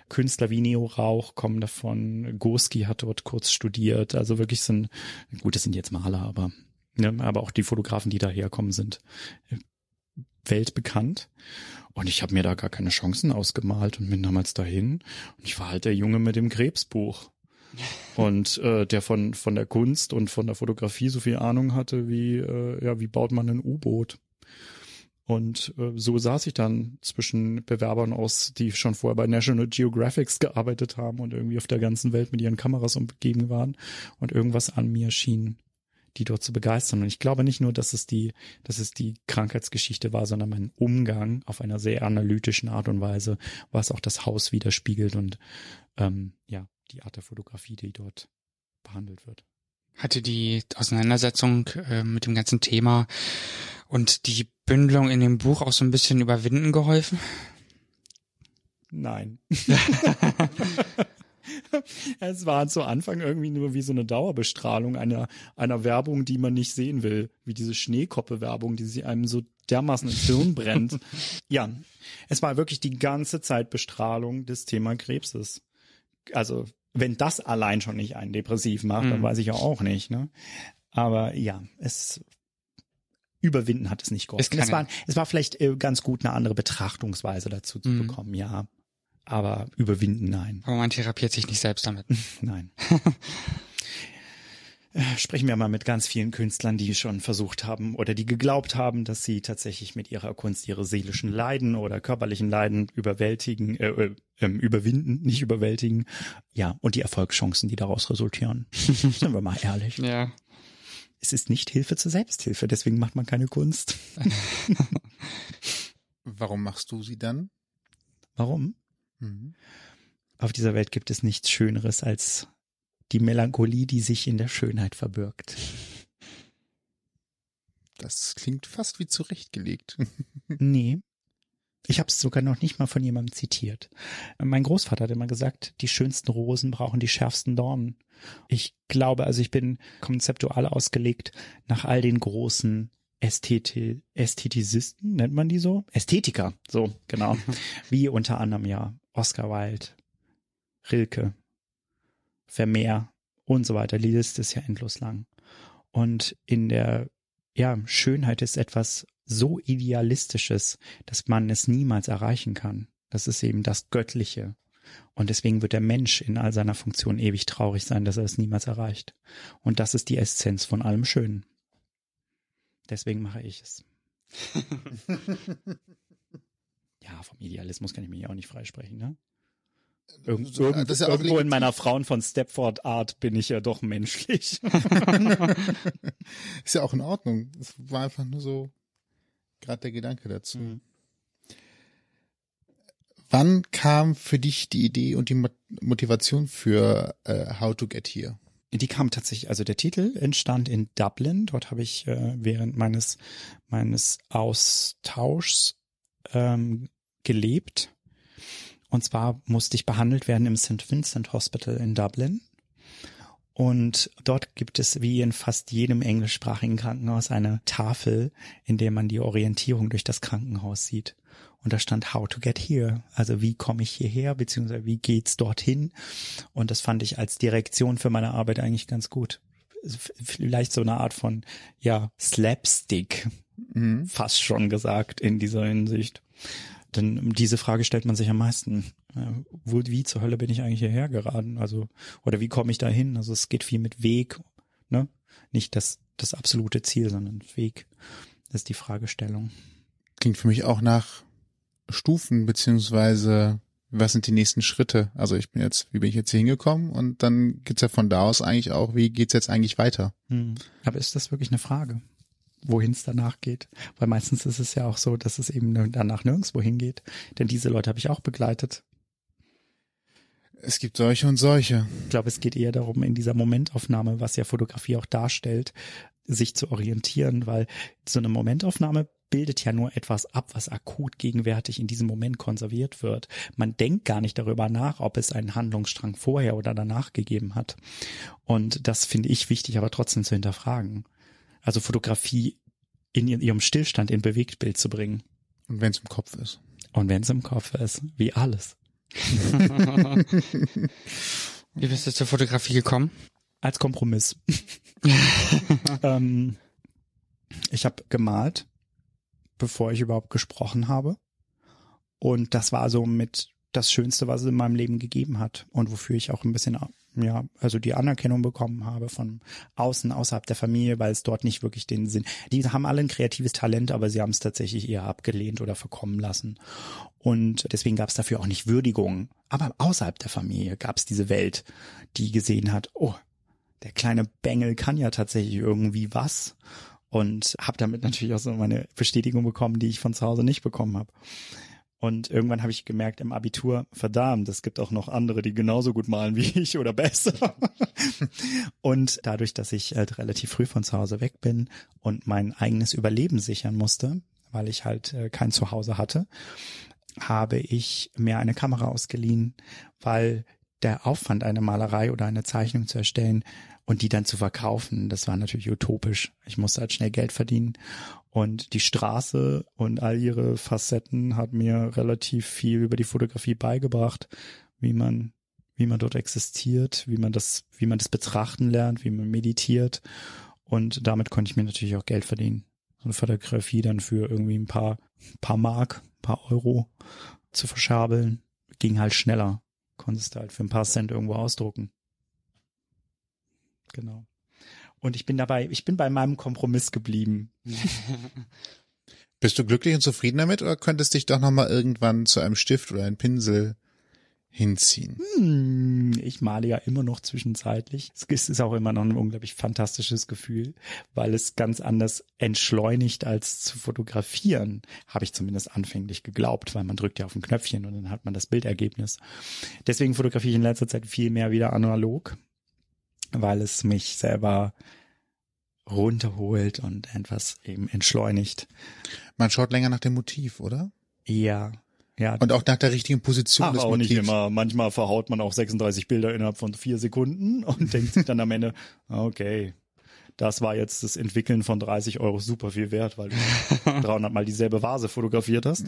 Künstler wie Neo Rauch kommen davon. Goski hat dort kurz studiert. Also wirklich sind, gut, das sind jetzt Maler, aber, ne, aber auch die Fotografen, die daherkommen, sind äh, weltbekannt. Und ich habe mir da gar keine Chancen ausgemalt und bin damals dahin. Und ich war halt der Junge mit dem Krebsbuch und äh, der von von der Kunst und von der Fotografie so viel Ahnung hatte wie äh, ja wie baut man ein U-Boot und äh, so saß ich dann zwischen Bewerbern aus, die schon vorher bei National Geographics gearbeitet haben und irgendwie auf der ganzen Welt mit ihren Kameras umgeben waren und irgendwas an mir schien, die dort zu begeistern. Und ich glaube nicht nur, dass es die, dass es die Krankheitsgeschichte war, sondern mein Umgang auf einer sehr analytischen Art und Weise, was auch das Haus widerspiegelt und ähm, ja, die Art der Fotografie, die dort behandelt wird. Hatte die Auseinandersetzung äh, mit dem ganzen Thema und die Bündelung in dem Buch auch so ein bisschen überwinden geholfen? Nein. es war zu Anfang irgendwie nur wie so eine Dauerbestrahlung einer, einer Werbung, die man nicht sehen will. Wie diese Schneekoppe-Werbung, die sie einem so dermaßen ins Hirn brennt. ja, es war wirklich die ganze Zeit Bestrahlung des Thema Krebses. Also wenn das allein schon nicht einen depressiv macht, mhm. dann weiß ich ja auch nicht. Ne? Aber ja, es überwinden hat es nicht geholfen. Es, es, war, es war vielleicht äh, ganz gut, eine andere Betrachtungsweise dazu zu mhm. bekommen, ja. Aber überwinden, nein. Aber man therapiert sich nicht selbst damit. nein. sprechen wir mal mit ganz vielen Künstlern, die schon versucht haben oder die geglaubt haben, dass sie tatsächlich mit ihrer Kunst ihre seelischen Leiden oder körperlichen Leiden überwältigen, äh, äh, ähm, überwinden, nicht überwältigen. Ja, und die Erfolgschancen, die daraus resultieren. Sind wir mal ehrlich. Ja. Es ist nicht Hilfe zur Selbsthilfe, deswegen macht man keine Kunst. Warum machst du sie dann? Warum? Mhm. Auf dieser Welt gibt es nichts Schöneres als die Melancholie, die sich in der Schönheit verbirgt. Das klingt fast wie zurechtgelegt. nee. Ich habe es sogar noch nicht mal von jemandem zitiert. Mein Großvater hat immer gesagt, die schönsten Rosen brauchen die schärfsten Dornen. Ich glaube, also ich bin konzeptual ausgelegt nach all den großen Ästheti Ästhetisisten, nennt man die so? Ästhetiker, so, genau. Wie unter anderem ja Oscar Wilde, Rilke, Vermehr und so weiter. Die Liste ist ja endlos lang. Und in der ja, Schönheit ist etwas so Idealistisches, dass man es niemals erreichen kann. Das ist eben das Göttliche. Und deswegen wird der Mensch in all seiner Funktion ewig traurig sein, dass er es niemals erreicht. Und das ist die Essenz von allem Schönen. Deswegen mache ich es. ja, vom Idealismus kann ich mich auch nicht freisprechen, ne? Irgend, ist ja auch irgendwo in meiner Frauen von Stepford Art bin ich ja doch menschlich. Ist ja auch in Ordnung. Es war einfach nur so gerade der Gedanke dazu. Mhm. Wann kam für dich die Idee und die Mo- Motivation für äh, How to Get Here? Die kam tatsächlich, also der Titel entstand in Dublin. Dort habe ich äh, während meines meines Austauschs ähm, gelebt. Und zwar musste ich behandelt werden im St. Vincent Hospital in Dublin. Und dort gibt es wie in fast jedem englischsprachigen Krankenhaus eine Tafel, in der man die Orientierung durch das Krankenhaus sieht. Und da stand How to get here. Also wie komme ich hierher, beziehungsweise wie geht's dorthin? Und das fand ich als Direktion für meine Arbeit eigentlich ganz gut. Vielleicht so eine Art von, ja, Slapstick, Mhm. fast schon gesagt in dieser Hinsicht. Denn diese Frage stellt man sich am meisten. Wo, wie zur Hölle bin ich eigentlich hierher geraten? Also, oder wie komme ich da hin? Also es geht viel mit Weg, ne? Nicht das, das absolute Ziel, sondern Weg. Das ist die Fragestellung. Klingt für mich auch nach Stufen, beziehungsweise was sind die nächsten Schritte? Also ich bin jetzt, wie bin ich jetzt hier hingekommen? Und dann geht's ja von da aus eigentlich auch, wie geht's jetzt eigentlich weiter? Hm. Aber ist das wirklich eine Frage? Wohin es danach geht? Weil meistens ist es ja auch so, dass es eben danach nirgendwo hingeht. Denn diese Leute habe ich auch begleitet. Es gibt solche und solche. Ich glaube, es geht eher darum, in dieser Momentaufnahme, was ja Fotografie auch darstellt, sich zu orientieren, weil so eine Momentaufnahme bildet ja nur etwas ab, was akut gegenwärtig in diesem Moment konserviert wird. Man denkt gar nicht darüber nach, ob es einen Handlungsstrang vorher oder danach gegeben hat. Und das finde ich wichtig, aber trotzdem zu hinterfragen. Also Fotografie in ihrem Stillstand in Bewegtbild zu bringen. Und wenn es im Kopf ist. Und wenn es im Kopf ist, wie alles. Wie bist du zur Fotografie gekommen? als Kompromiss. ähm, ich habe gemalt, bevor ich überhaupt gesprochen habe. Und das war so mit das Schönste, was es in meinem Leben gegeben hat und wofür ich auch ein bisschen, ja, also die Anerkennung bekommen habe von außen, außerhalb der Familie, weil es dort nicht wirklich den Sinn. Die haben alle ein kreatives Talent, aber sie haben es tatsächlich eher abgelehnt oder verkommen lassen. Und deswegen gab es dafür auch nicht Würdigung. Aber außerhalb der Familie gab es diese Welt, die gesehen hat, oh, der kleine Bengel kann ja tatsächlich irgendwie was. Und habe damit natürlich auch so meine Bestätigung bekommen, die ich von zu Hause nicht bekommen habe. Und irgendwann habe ich gemerkt im Abitur, verdammt, es gibt auch noch andere, die genauso gut malen wie ich oder besser. und dadurch, dass ich halt relativ früh von zu Hause weg bin und mein eigenes Überleben sichern musste, weil ich halt äh, kein Zuhause hatte, habe ich mir eine Kamera ausgeliehen, weil der Aufwand, eine Malerei oder eine Zeichnung zu erstellen und die dann zu verkaufen, das war natürlich utopisch. Ich musste halt schnell Geld verdienen. Und die Straße und all ihre Facetten hat mir relativ viel über die Fotografie beigebracht, wie man, wie man dort existiert, wie man das, wie man das betrachten lernt, wie man meditiert. Und damit konnte ich mir natürlich auch Geld verdienen. So eine Fotografie dann für irgendwie ein paar, paar Mark, paar Euro zu verschabeln, ging halt schneller konntest du halt für ein paar Cent irgendwo ausdrucken. Genau. Und ich bin dabei, ich bin bei meinem Kompromiss geblieben. Bist du glücklich und zufrieden damit oder könntest dich doch nochmal irgendwann zu einem Stift oder einem Pinsel hinziehen? Hm, ich male ja immer noch zwischenzeitlich. Es ist auch immer noch ein unglaublich fantastisches Gefühl, weil es ganz anders entschleunigt als zu fotografieren, habe ich zumindest anfänglich geglaubt, weil man drückt ja auf ein Knöpfchen und dann hat man das Bildergebnis. Deswegen fotografiere ich in letzter Zeit viel mehr wieder analog, weil es mich selber runterholt und etwas eben entschleunigt. Man schaut länger nach dem Motiv, oder? Ja, ja. Und auch nach der richtigen Position Ach, des auch Motivs. nicht immer. Manchmal verhaut man auch 36 Bilder innerhalb von vier Sekunden und denkt sich dann am Ende, okay, das war jetzt das Entwickeln von 30 Euro super viel wert, weil du 300 Mal dieselbe Vase fotografiert hast.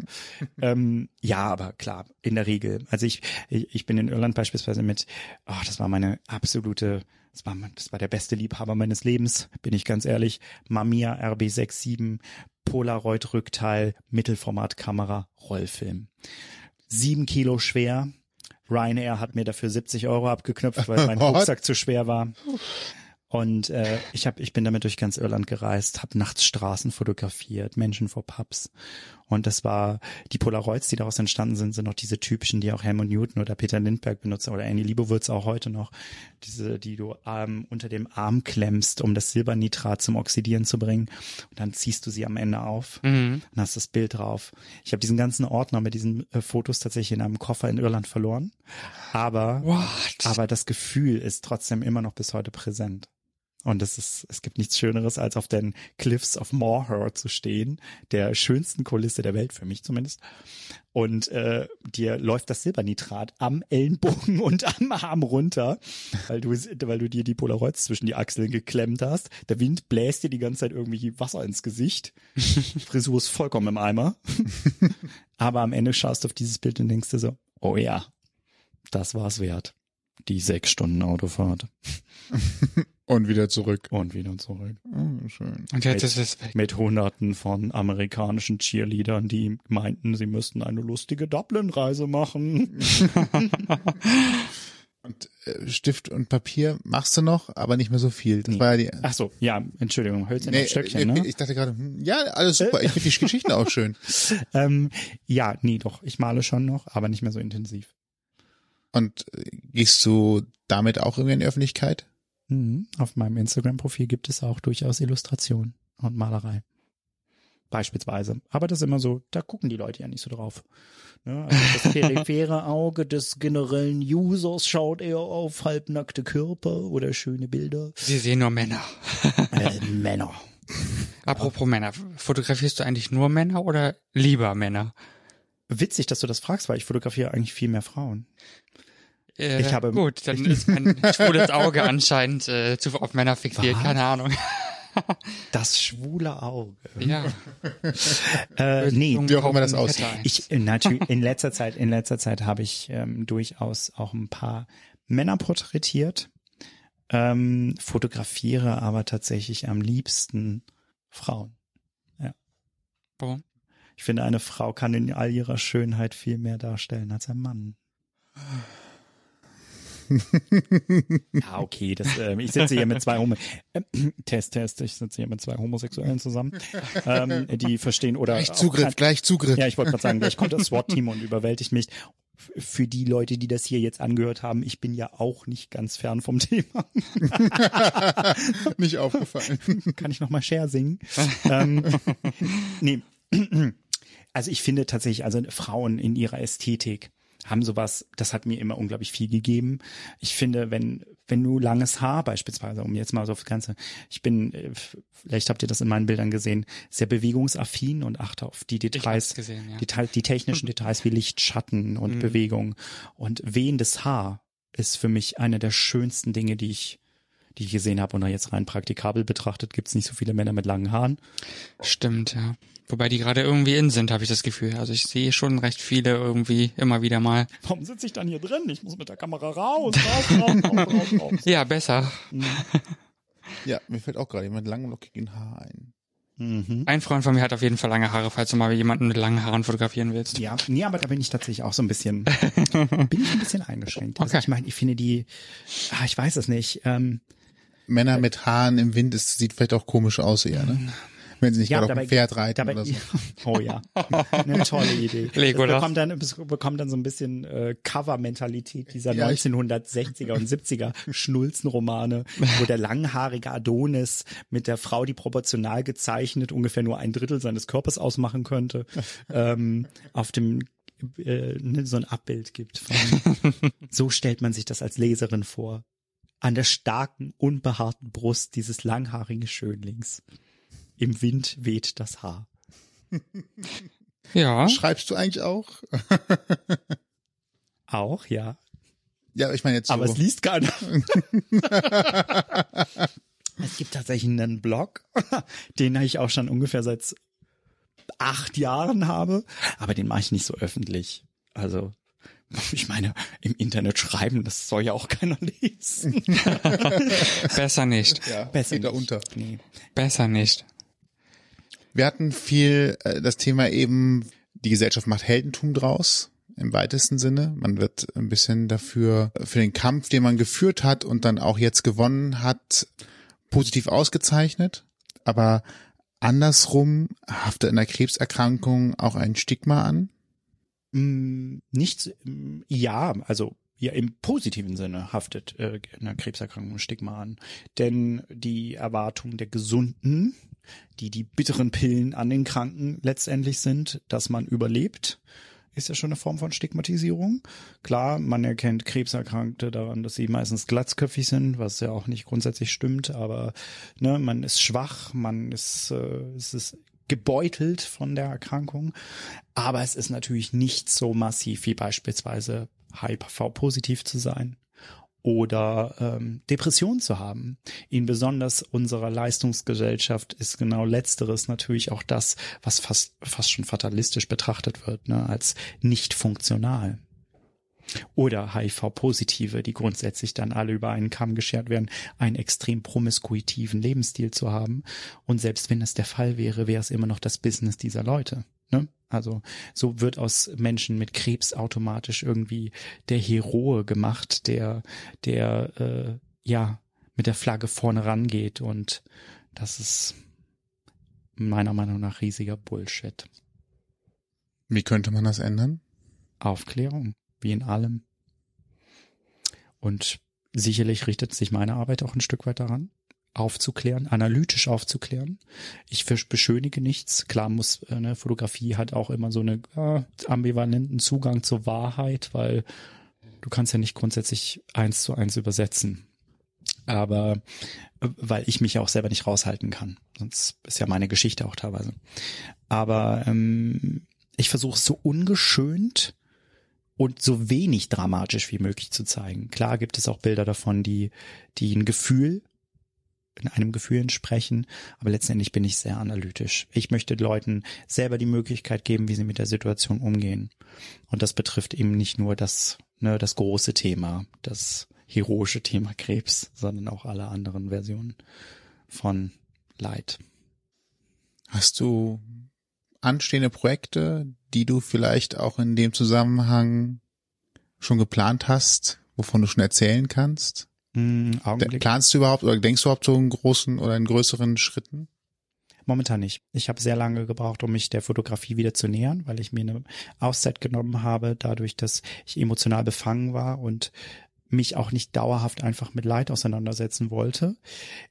ähm, ja, aber klar, in der Regel. Also ich, ich, ich bin in Irland beispielsweise mit, oh, das war meine absolute, das war, das war der beste Liebhaber meines Lebens, bin ich ganz ehrlich. Mamiya RB67, Polaroid-Rückteil, Mittelformatkamera, Rollfilm. Sieben Kilo schwer. Ryanair hat mir dafür 70 Euro abgeknüpft, weil mein? Rucksack zu schwer war. Und äh, ich hab, ich bin damit durch ganz Irland gereist, habe nachts Straßen fotografiert, Menschen vor Pubs. Und das war die Polaroids, die daraus entstanden sind, sind noch diese typischen, die auch Helmut Newton oder Peter Lindbergh benutzen oder Annie Liebowitz auch heute noch. Diese, die du ähm, unter dem Arm klemmst, um das Silbernitrat zum Oxidieren zu bringen. Und dann ziehst du sie am Ende auf Mhm. und hast das Bild drauf. Ich habe diesen ganzen Ordner mit diesen äh, Fotos tatsächlich in einem Koffer in Irland verloren. Aber What? aber das Gefühl ist trotzdem immer noch bis heute präsent. Und es ist, es gibt nichts Schöneres, als auf den Cliffs of Moher zu stehen, der schönsten Kulisse der Welt, für mich zumindest. Und äh, dir läuft das Silbernitrat am Ellenbogen und am Arm runter, weil du, weil du dir die Polaroids zwischen die Achseln geklemmt hast. Der Wind bläst dir die ganze Zeit irgendwie Wasser ins Gesicht. Frisur ist vollkommen im Eimer. Aber am Ende schaust du auf dieses Bild und denkst dir so, oh ja, das war's wert. Die sechs Stunden Autofahrt. Und wieder zurück. Und wieder zurück. Oh, schön. Und jetzt ist es weg. Mit hunderten von amerikanischen Cheerleadern, die meinten, sie müssten eine lustige Dublin-Reise machen. Und äh, Stift und Papier machst du noch, aber nicht mehr so viel. Das Nee. war ja die. Ach so, ja, Entschuldigung, Hölzchen Nee, Stöckchen, ich, ne? ich dachte gerade, hm, ja, alles super. Ich finde die Geschichten auch schön. Ähm, ja, nee, doch, ich male schon noch, aber nicht mehr so intensiv. Und äh, gehst du damit auch irgendwie in die Öffentlichkeit? Mhm. Auf meinem Instagram-Profil gibt es auch durchaus Illustration und Malerei. Beispielsweise. Aber das ist immer so, da gucken die Leute ja nicht so drauf. Ne? Also das periphere Auge des generellen Users schaut eher auf halbnackte Körper oder schöne Bilder. Sie sehen nur Männer. Äh, Männer. Apropos Männer, fotografierst du eigentlich nur Männer oder lieber Männer? Witzig, dass du das fragst, weil ich fotografiere eigentlich viel mehr Frauen. Äh, Ich habe- gut, dann ist mein schwules Auge anscheinend äh, zu auf Männer fixiert, Was? keine Ahnung. Das schwule Auge. Ja. Äh, nee, Wie auch immer das aussieht. Ich äh, natürlich in letzter Zeit, in letzter Zeit habe ich ähm, durchaus auch ein paar Männer porträtiert, ähm, fotografiere aber tatsächlich am liebsten Frauen. Warum? Ich finde, eine Frau kann in all ihrer Schönheit viel mehr darstellen als ein Mann. ja, okay, das, ähm, ich sitze hier mit zwei Homo ähm, Test, Test, ich sitze hier mit zwei Homosexuellen zusammen, ähm, die verstehen oder Gleich Zugriff, kein- gleich Zugriff. ja, ich wollte gerade sagen, gleich kommt das SWAT-Team und überwältigt mich. Für die Leute, die das hier jetzt angehört haben, ich bin ja auch nicht ganz fern vom Thema. Nicht aufgefallen. Kann ich noch mal Share singen? ähm, nee. Also ich finde tatsächlich, also Frauen in ihrer Ästhetik haben sowas, das hat mir immer unglaublich viel gegeben. Ich finde, wenn, wenn du langes Haar beispielsweise, um jetzt mal so das Ganze, ich bin, äh, vielleicht habt ihr das in meinen Bildern gesehen, sehr bewegungsaffin und achte auf die Details. gesehen, ja. Detail, die technischen Details wie Licht, Schatten und Mhm. Bewegung. Und wehendes Haar ist für mich eine der schönsten Dinge, die ich, die ich gesehen habe. Und jetzt rein praktikabel betrachtet, gibt es nicht so viele Männer mit langen Haaren. Stimmt, ja. Wobei die gerade irgendwie in sind, habe ich das Gefühl. Also ich sehe schon recht viele irgendwie immer wieder mal. Warum sitze ich dann hier drin? Ich muss mit der Kamera raus, raus, raus, raus, raus, raus. Ja, besser. Ja, mir fällt auch gerade jemand mit langen, lockigen Haar ein. Mhm. Ein Freund von mir hat auf jeden Fall lange Haare, falls du mal jemanden mit langen Haaren fotografieren willst. Ja, nee, aber da bin ich tatsächlich auch so ein bisschen, bin ich ein bisschen eingeschränkt. Also Okay. ich meine, ich finde die, ah, ich weiß es nicht, ähm, Männer mit Haaren im Wind, es sieht vielleicht auch komisch aus eher, ne? Wenn sie nicht gerade auf dem Pferd reiten dabei, oder so. Oh ja, eine tolle Idee. Legolas. Es bekommt dann, bekommt dann so ein bisschen äh, Cover-Mentalität dieser Ja, ich- 1960er und 70er Schnulzenromane, wo der langhaarige Adonis mit der Frau, die proportional gezeichnet ungefähr nur ein Drittel seines Körpers ausmachen könnte, ähm, auf dem äh, so ein Abbild gibt. Von, so stellt man sich das als Leserin vor. An der starken, unbehaarten Brust dieses langhaarigen Schönlings. Im Wind weht das Haar. Ja. Schreibst du eigentlich auch? Auch, ja. Ja, ich meine jetzt so. Aber es liest keiner. es gibt tatsächlich einen Blog, den ich auch schon ungefähr seit acht Jahren habe, aber den mache ich nicht so öffentlich. Also, ich meine, im Internet schreiben, das soll ja auch keiner lesen. Besser nicht. ja, Besser geht nicht. unter. Nee. Besser nicht. Wir hatten viel äh, das Thema eben, die Gesellschaft macht Heldentum draus. Im weitesten Sinne. Man wird ein bisschen dafür, für den Kampf, den man geführt hat und dann auch jetzt gewonnen hat, positiv ausgezeichnet, aber andersrum haftet in der Krebserkrankung auch ein Stigma an? Mm, Nicht, ja, also ja, im positiven Sinne haftet äh, eine Krebserkrankung Stigma an. Denn die Erwartung der Gesunden, die die bitteren Pillen an den Kranken letztendlich sind, dass man überlebt, ist ja schon eine Form von Stigmatisierung. Klar, man erkennt Krebserkrankte daran, dass sie meistens glatzköpfig sind, was ja auch nicht grundsätzlich stimmt, aber ne, man ist schwach, man ist, äh, es ist gebeutelt von der Erkrankung, aber es ist natürlich nicht so massiv wie beispielsweise HIV-positiv zu sein oder ähm, Depression zu haben. In besonders unserer Leistungsgesellschaft ist genau letzteres natürlich auch das, was fast fast schon fatalistisch betrachtet wird, ne, als nicht funktional. Oder HIV-Positive, die grundsätzlich dann alle über einen Kamm geschert werden, einen extrem promiskuitiven Lebensstil zu haben. Und selbst wenn es der Fall wäre, wäre es immer noch das Business dieser Leute. Ne? Also so wird aus Menschen mit Krebs automatisch irgendwie der Heroe gemacht, der, der äh, ja mit der Flagge vorne rangeht und das ist meiner Meinung nach riesiger Bullshit. Wie könnte man das ändern? Aufklärung, wie in allem. Und sicherlich richtet sich meine Arbeit auch ein Stück weit daran aufzuklären, analytisch aufzuklären. Ich beschönige nichts. Klar muss eine Fotografie hat auch immer so eine äh, ambivalenten Zugang zur Wahrheit, weil du kannst ja nicht grundsätzlich eins zu eins übersetzen. Aber äh, weil ich mich ja auch selber nicht raushalten kann. Sonst ist ja meine Geschichte auch teilweise. Aber ähm, ich versuche es so ungeschönt und so wenig dramatisch wie möglich zu zeigen. Klar gibt es auch Bilder davon, die, die ein Gefühl in einem Gefühl entsprechen, aber letztendlich bin ich sehr analytisch. Ich möchte Leuten selber die Möglichkeit geben, wie sie mit der Situation umgehen. Und das betrifft eben nicht nur das, ne, das große Thema, das heroische Thema Krebs, sondern auch alle anderen Versionen von Leid. Hast du anstehende Projekte, die du vielleicht auch in dem Zusammenhang schon geplant hast, wovon du schon erzählen kannst? Augenblick. Planst du überhaupt oder denkst du überhaupt so in großen oder in größeren Schritten? Momentan nicht. Ich habe sehr lange gebraucht, um mich der Fotografie wieder zu nähern, weil ich mir eine Auszeit genommen habe, dadurch, dass ich emotional befangen war und mich auch nicht dauerhaft einfach mit Leid auseinandersetzen wollte.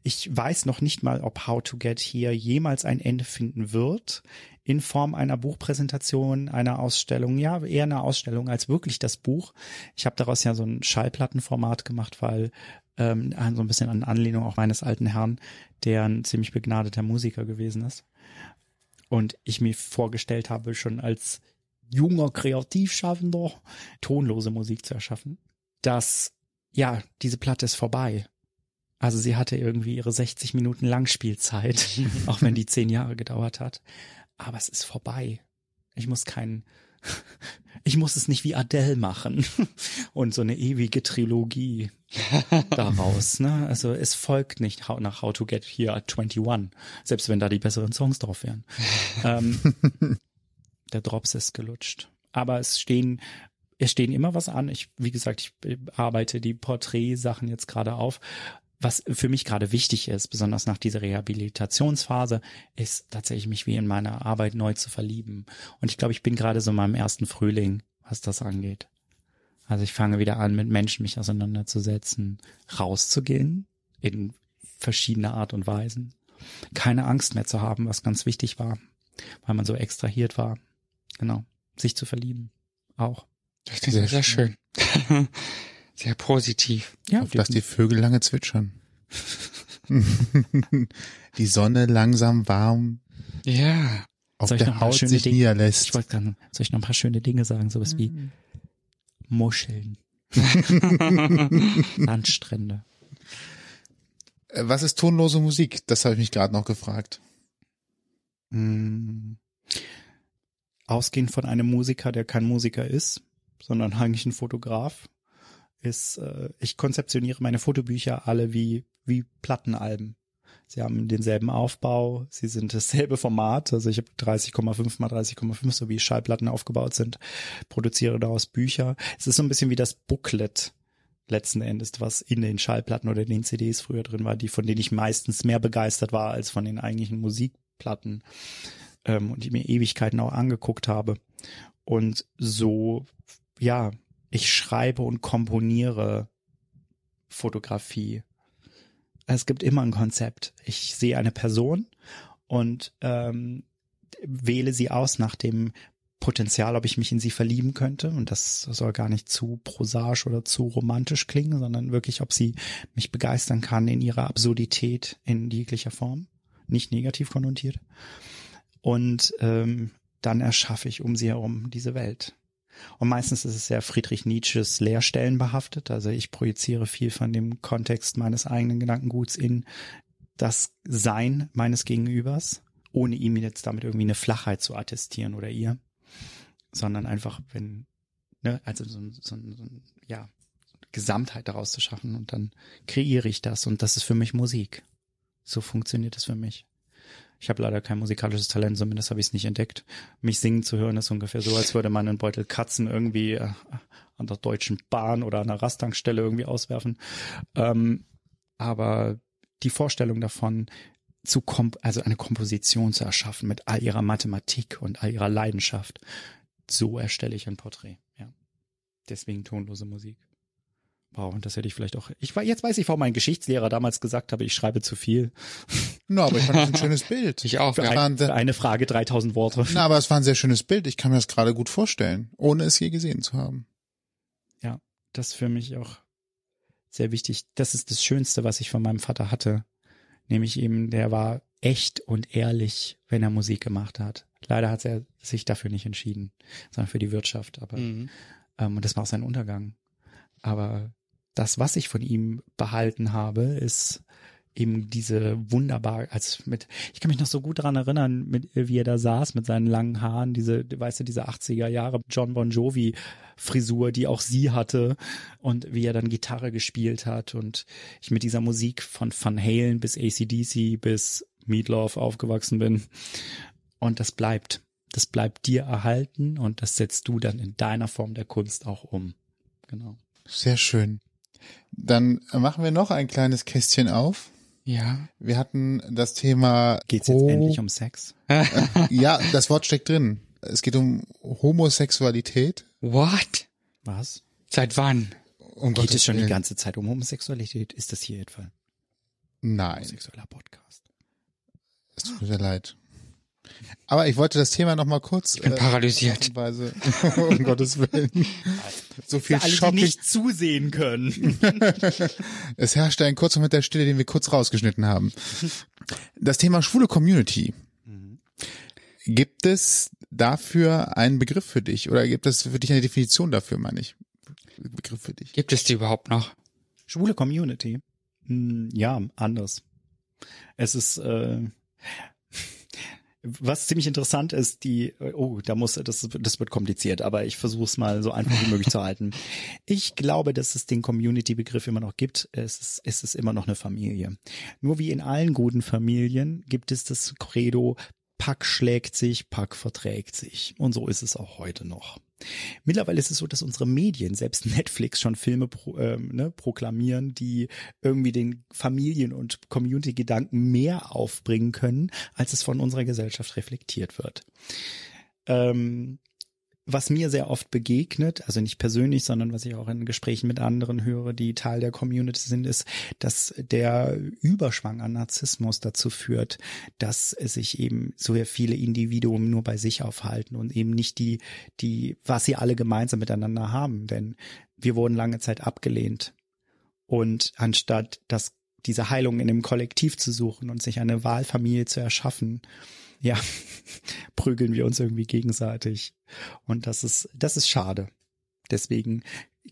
Ich weiß noch nicht mal, ob How to Get Here jemals ein Ende finden wird in Form einer Buchpräsentation, einer Ausstellung, ja, eher eine Ausstellung als wirklich das Buch. Ich habe daraus ja so ein Schallplattenformat gemacht, weil ähm, so ein bisschen an Anlehnung auch meines alten Herrn, der ein ziemlich begnadeter Musiker gewesen ist. Und ich mir vorgestellt habe, schon als junger Kreativschaffender tonlose Musik zu erschaffen dass ja, diese Platte ist vorbei. Also sie hatte irgendwie ihre 60 Minuten Langspielzeit, auch wenn die zehn Jahre gedauert hat. Aber es ist vorbei. Ich muss keinen, ich muss es nicht wie Adele machen und so eine ewige Trilogie daraus. Ne? Also es folgt nicht nach How to Get Here at 21, selbst wenn da die besseren Songs drauf wären. ähm, der Drops ist gelutscht. Aber es stehen es stehen immer was an. Ich, wie gesagt, ich arbeite die Porträtsachen jetzt gerade auf. Was für mich gerade wichtig ist, besonders nach dieser Rehabilitationsphase, ist tatsächlich mich wie in meiner Arbeit neu zu verlieben. Und ich glaube, ich bin gerade so in meinem ersten Frühling, was das angeht. Also ich fange wieder an, mit Menschen mich auseinanderzusetzen, rauszugehen in verschiedene Art und Weisen. Keine Angst mehr zu haben, was ganz wichtig war, weil man so extrahiert war. Genau. Sich zu verlieben. Auch. Das klingt sehr, sehr schön. sehr positiv. Ja, Auf dass die Vögel lange zwitschern. die Sonne langsam warm. Ja. Auf der Haut sich Dinge, niederlässt. Ich wollte gerade, soll ich noch ein paar schöne Dinge sagen, sowas wie mhm. Muscheln. Landstrände. Äh, was ist tonlose Musik? Das habe ich mich gerade noch gefragt. Mm. Ausgehend von einem Musiker, der kein Musiker ist, sondern eigentlich ein Fotograf, ist, äh, ich konzeptioniere meine Fotobücher alle wie, wie Plattenalben. Sie haben denselben Aufbau, sie sind dasselbe Format, also ich habe 30,5 mal 30,5, so wie Schallplatten aufgebaut sind, produziere daraus Bücher. Es ist so ein bisschen wie das Booklet letzten Endes, was in den Schallplatten oder den CDs früher drin war, die von denen ich meistens mehr begeistert war als von den eigentlichen Musikplatten ähm, und die mir Ewigkeiten auch angeguckt habe. Und so, ja, ich schreibe und komponiere Fotografie. Es gibt immer ein Konzept. Ich sehe eine Person und ähm, wähle sie aus nach dem Potenzial, ob ich mich in sie verlieben könnte. Und das soll gar nicht zu prosaisch oder zu romantisch klingen, sondern wirklich, ob sie mich begeistern kann in ihrer Absurdität in jeglicher Form, nicht negativ konnotiert. Und ähm, dann erschaffe ich um sie herum diese Welt. Und meistens ist es sehr Friedrich Nietzsches Leerstellen behaftet. Also ich projiziere viel von dem Kontext meines eigenen Gedankenguts in das Sein meines Gegenübers, ohne ihm jetzt damit irgendwie eine Flachheit zu attestieren oder ihr sondern einfach, wenn, ne, also so, so, so ja, Gesamtheit daraus zu schaffen und dann kreiere ich das und das ist für mich Musik. So funktioniert es für mich. Ich habe leider kein musikalisches Talent, zumindest habe ich es nicht entdeckt. Mich singen zu hören ist ungefähr so, als würde man einen Beutel Katzen irgendwie äh, an der Deutschen Bahn oder an der Rasttankstelle irgendwie auswerfen. Ähm, aber die Vorstellung davon, zu komp also eine Komposition zu erschaffen mit all ihrer Mathematik und all ihrer Leidenschaft, so erstelle ich ein Porträt. Ja. Deswegen tonlose Musik. Wow, und das hätte ich vielleicht auch. Ich war jetzt weiß ich, warum mein Geschichtslehrer damals gesagt habe, ich schreibe zu viel. Na, no, aber ich fand das ein schönes Bild. Ich auch. Für, ein, für eine Frage 3000 Worte. Na, aber es war ein sehr schönes Bild. Ich kann mir das gerade gut vorstellen, ohne es je gesehen zu haben. Ja, das ist für mich auch sehr wichtig. Das ist das Schönste, was ich von meinem Vater hatte. Nämlich eben, der war echt und ehrlich, wenn er Musik gemacht hat. Leider hat er sich dafür nicht entschieden, sondern für die Wirtschaft. Aber mhm. ähm, und das war auch sein Untergang. Aber das, was ich von ihm behalten habe, ist eben diese wunderbar, als mit, ich kann mich noch so gut daran erinnern, mit, wie er da saß mit seinen langen Haaren, diese, weißt du, diese 80er Jahre John Bon Jovi Frisur, die auch sie hatte und wie er dann Gitarre gespielt hat und ich mit dieser Musik von Van Halen bis ACDC bis Meatloaf aufgewachsen bin und das bleibt. Das bleibt dir erhalten und das setzt du dann in deiner Form der Kunst auch um. Genau. Sehr schön. Dann machen wir noch ein kleines Kästchen auf. Ja. Wir hatten das Thema. Geht's jetzt endlich um Sex? ja, das Wort steckt drin. Es geht um Homosexualität. What? Was? Seit wann? Um geht Gottes es schon Willen. die ganze Zeit um Homosexualität? Ist das hier etwa? Nein. Homosexueller Podcast. Es tut mir sehr leid. Aber ich wollte das Thema noch mal kurz. Ich bin äh, paralysiert. Weise, um Gottes Willen. So viel Für alle, Shopping. die nicht zusehen können. es herrschte ein kurzer Moment der Stille, den wir kurz rausgeschnitten haben. Das Thema schwule Community. Mhm. Gibt es dafür einen Begriff für dich oder gibt es für dich eine Definition dafür, meine ich? Begriff für dich. Gibt es die überhaupt noch? Schwule Community? Hm, ja, anders. Es ist äh, was ziemlich interessant ist, die, oh, da muss, das, das wird kompliziert, aber ich versuche es mal so einfach wie möglich zu halten. Ich glaube, dass es den Community-Begriff immer noch gibt. Es ist, es ist immer noch eine Familie. Nur wie in allen guten Familien gibt es das Credo, Pack schlägt sich, Pack verträgt sich. Und so ist es auch heute noch. Mittlerweile ist es so, dass unsere Medien, selbst Netflix, schon Filme pro, ähm, ne, proklamieren, die irgendwie den Familien- und Community-Gedanken mehr aufbringen können, als es von unserer Gesellschaft reflektiert wird. Ähm, was mir sehr oft begegnet, also nicht persönlich, sondern was ich auch in Gesprächen mit anderen höre, die Teil der Community sind, ist, dass der Überschwang an Narzissmus dazu führt, dass sich eben so viele Individuen nur bei sich aufhalten und eben nicht die, die, was sie alle gemeinsam miteinander haben. Denn wir wurden lange Zeit abgelehnt. Und anstatt das, diese Heilung in dem Kollektiv zu suchen und sich eine Wahlfamilie zu erschaffen, ja, prügeln wir uns irgendwie gegenseitig. Und das ist, das ist schade. Deswegen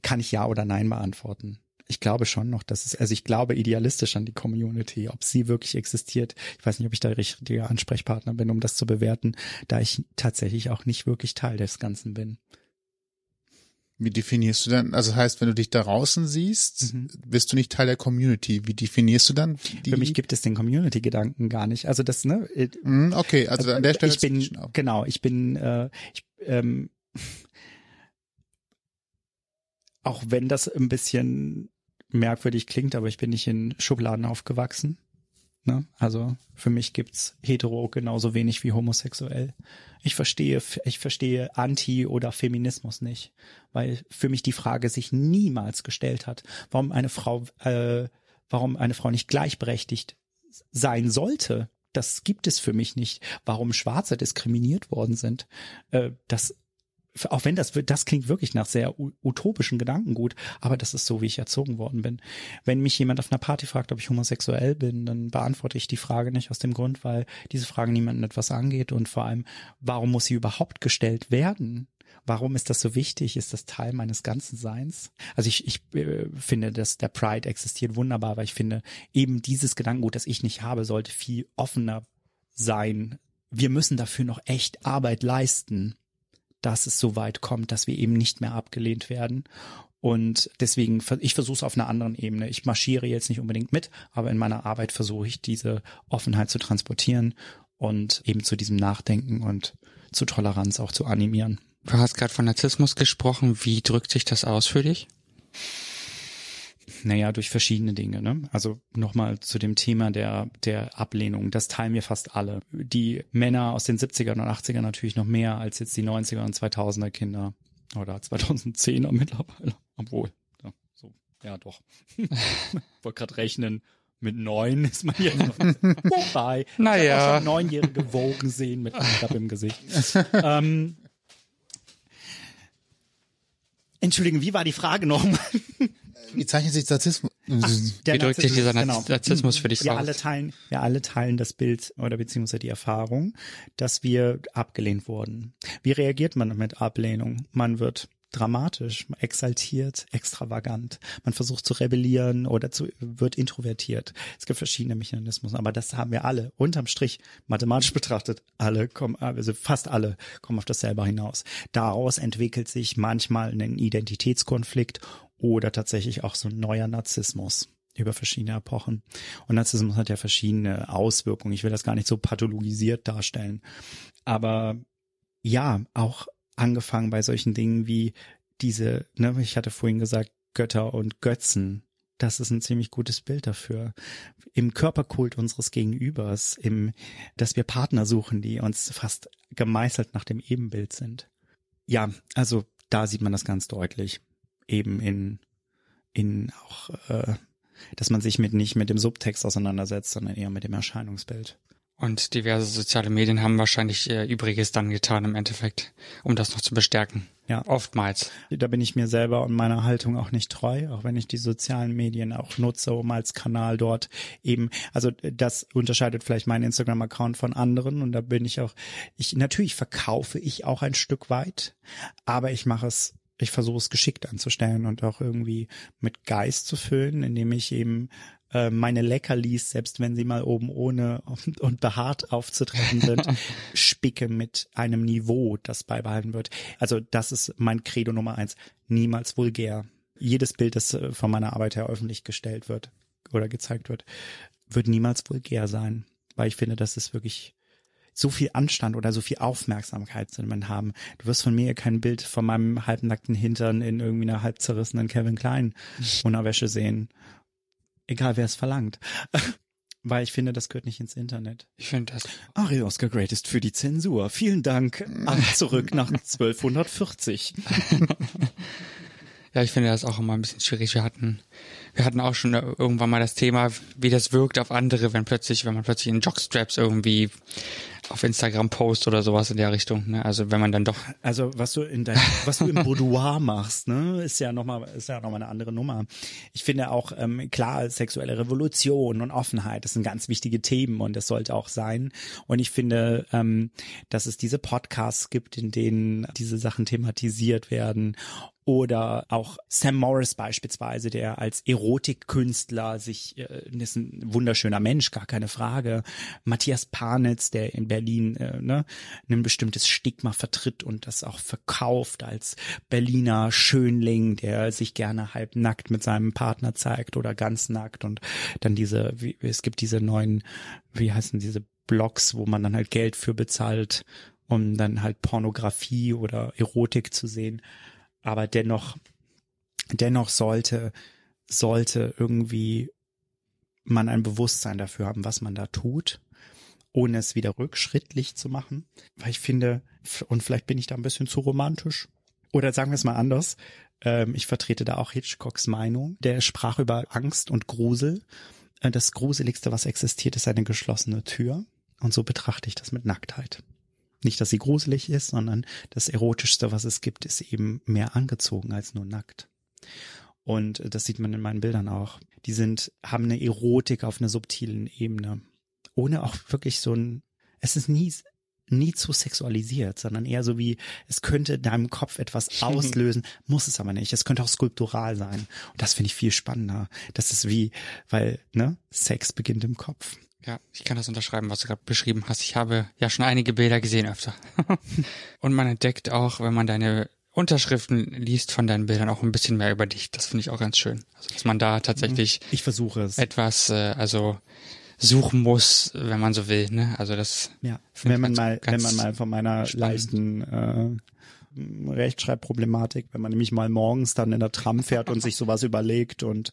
kann ich ja oder nein beantworten. Ich glaube schon noch, dass es, also ich glaube idealistisch an die Community, ob sie wirklich existiert. Ich weiß nicht, ob ich der richtige Ansprechpartner bin, um das zu bewerten, da ich tatsächlich auch nicht wirklich Teil des Ganzen bin. Wie definierst du dann, also heißt, wenn du dich da draußen siehst, mhm. bist du nicht Teil der Community. Wie definierst du dann? Die? Für mich gibt es den Community-Gedanken gar nicht. Also das, ne? Mhm, okay, also, an der Stelle. Ich bin, genau, ich bin, äh, ich, ähm, auch wenn das ein bisschen merkwürdig klingt, aber ich bin nicht in Schubladen aufgewachsen. Ne? Also für mich gibt's hetero genauso wenig wie homosexuell. Ich verstehe, ich verstehe Anti oder Feminismus nicht, weil für mich die Frage sich niemals gestellt hat, warum eine Frau, äh, warum eine Frau nicht gleichberechtigt sein sollte. Das gibt es für mich nicht. Warum Schwarze diskriminiert worden sind, äh, das auch wenn das das klingt wirklich nach sehr utopischen Gedankengut, aber das ist so, wie ich erzogen worden bin. Wenn mich jemand auf einer Party fragt, ob ich homosexuell bin, dann beantworte ich die Frage nicht aus dem Grund, weil diese Frage niemanden etwas angeht und vor allem, warum muss sie überhaupt gestellt werden? Warum ist das so wichtig? Ist das Teil meines ganzen Seins? Also ich, ich äh, finde, dass der Pride existiert wunderbar, weil ich finde, eben dieses Gedankengut, das ich nicht habe, sollte viel offener sein. Wir müssen dafür noch echt Arbeit leisten dass es so weit kommt, dass wir eben nicht mehr abgelehnt werden. Und deswegen, ich versuche es auf einer anderen Ebene. Ich marschiere jetzt nicht unbedingt mit, aber in meiner Arbeit versuche ich diese Offenheit zu transportieren und eben zu diesem Nachdenken und zu Toleranz auch zu animieren. Du hast gerade von Narzissmus gesprochen. Wie drückt sich das aus für dich? Naja, durch verschiedene Dinge. Ne? Also nochmal zu dem Thema der, der Ablehnung. Das teilen wir fast alle. Die Männer aus den 70ern und 80ern natürlich noch mehr als jetzt die 90er und 2000er Kinder. Oder 2010er mittlerweile. Obwohl, ja, so, ja doch. Wollte gerade rechnen. Mit neun ist man jetzt noch vorbei. Naja. Ich schon neunjährige Wogen sehen mit Make-up im Gesicht. ähm, Entschuldigen, wie war die Frage nochmal? Wie zeichnet sich Narzissmus? Ach, wie drückt sich dieser genau. Narzissmus für dich wir aus? Alle teilen, wir alle teilen das Bild oder beziehungsweise die Erfahrung, dass wir abgelehnt wurden. Wie reagiert man mit Ablehnung? Man wird dramatisch, exaltiert, extravagant. Man versucht zu rebellieren oder zu, wird introvertiert. Es gibt verschiedene Mechanismen, aber das haben wir alle. Unterm Strich, mathematisch betrachtet, alle kommen, also fast alle kommen auf dasselbe hinaus. Daraus entwickelt sich manchmal ein Identitätskonflikt oder tatsächlich auch so ein neuer Narzissmus über verschiedene Epochen. Und Narzissmus hat ja verschiedene Auswirkungen. Ich will das gar nicht so pathologisiert darstellen. Aber ja, auch angefangen bei solchen Dingen wie diese, ne, ich hatte vorhin gesagt, Götter und Götzen. Das ist ein ziemlich gutes Bild dafür. Im Körperkult unseres Gegenübers, im, dass wir Partner suchen, die uns fast gemeißelt nach dem Ebenbild sind. Ja, also da sieht man das ganz deutlich. Eben in, in auch, äh, dass man sich mit nicht mit dem Subtext auseinandersetzt, sondern eher mit dem Erscheinungsbild. Und diverse soziale Medien haben wahrscheinlich äh, Übriges dann getan im Endeffekt, um das noch zu bestärken. Ja. Oftmals. Da bin ich mir selber und meiner Haltung auch nicht treu, auch wenn ich die sozialen Medien auch nutze, um als Kanal dort eben, also das unterscheidet vielleicht meinen Instagram-Account von anderen und da bin ich auch, ich, natürlich verkaufe ich auch ein Stück weit, aber ich mache es ich versuche es geschickt anzustellen und auch irgendwie mit Geist zu füllen, indem ich eben äh, meine Leckerlis, selbst wenn sie mal oben ohne und, und behaart aufzutreten sind, spicke mit einem Niveau, das beibehalten wird. Also das ist mein Credo Nummer eins. Niemals vulgär. Jedes Bild, das äh, von meiner Arbeit her öffentlich gestellt wird oder gezeigt wird, wird niemals vulgär sein, weil ich finde, das ist wirklich so viel Anstand oder so viel Aufmerksamkeit soll man haben. Du wirst von mir kein Bild von meinem halbnackten Hintern in irgendwie einer halb zerrissenen Kevin Klein Unterwäsche sehen egal wer es verlangt. Weil ich finde, das gehört nicht ins Internet. Ich finde das. Ari Oscar Great ist für die Zensur. Vielen Dank. Ab zurück nach 1240. ja, ich finde das auch immer ein bisschen schwierig. Wir hatten, wir hatten auch schon irgendwann mal das Thema, wie das wirkt auf andere, wenn plötzlich, wenn man plötzlich in Jockstraps irgendwie auf Instagram post oder sowas in der Richtung. Ne? Also wenn man dann doch. Also was du in dein, was du im Boudoir machst, ne, ist ja nochmal, ist ja noch mal eine andere Nummer. Ich finde auch ähm, klar, sexuelle Revolution und Offenheit, das sind ganz wichtige Themen und das sollte auch sein. Und ich finde, ähm, dass es diese Podcasts gibt, in denen diese Sachen thematisiert werden oder auch Sam Morris beispielsweise, der als Erotikkünstler sich, äh, ist ein wunderschöner Mensch, gar keine Frage. Matthias Panitz, der in Berlin äh, ne, ein bestimmtes Stigma vertritt und das auch verkauft als Berliner Schönling, der sich gerne halb nackt mit seinem Partner zeigt oder ganz nackt und dann diese, wie, es gibt diese neuen, wie heißen diese Blogs, wo man dann halt Geld für bezahlt, um dann halt Pornografie oder Erotik zu sehen aber dennoch dennoch sollte, sollte irgendwie man ein Bewusstsein dafür haben, was man da tut, ohne es wieder rückschrittlich zu machen. Weil ich finde, und vielleicht bin ich da ein bisschen zu romantisch. Oder sagen wir es mal anders. Ähm, ich vertrete da auch Hitchcocks Meinung. Der sprach über Angst und Grusel. Äh, das Gruseligste, was existiert, ist eine geschlossene Tür. Und so betrachte ich das mit Nacktheit. Nicht, dass sie gruselig ist, sondern das Erotischste, was es gibt, ist eben mehr angezogen als nur nackt. Und das sieht man in meinen Bildern auch. Die sind, haben eine Erotik auf einer subtilen Ebene. Ohne auch wirklich so ein, es ist nie, nie zu sexualisiert, sondern eher so wie, es könnte in deinem Kopf etwas auslösen, muss es aber nicht. Es könnte auch skulptural sein. Und das finde ich viel spannender. Das ist wie, weil, ne, Sex beginnt im Kopf. Ja, ich kann das unterschreiben, was du gerade beschrieben hast. Ich habe ja schon einige Bilder gesehen öfter. Und man entdeckt auch, wenn man deine Unterschriften liest von deinen Bildern auch ein bisschen mehr über dich. Das finde ich auch ganz schön. Also dass man da tatsächlich ich versuche es etwas äh, also suchen muss, wenn man so will. Ne? Also das ja, wenn man mal wenn man mal von meiner spannend. leichten äh, Rechtschreibproblematik, wenn man nämlich mal morgens dann in der Tram fährt und sich sowas überlegt und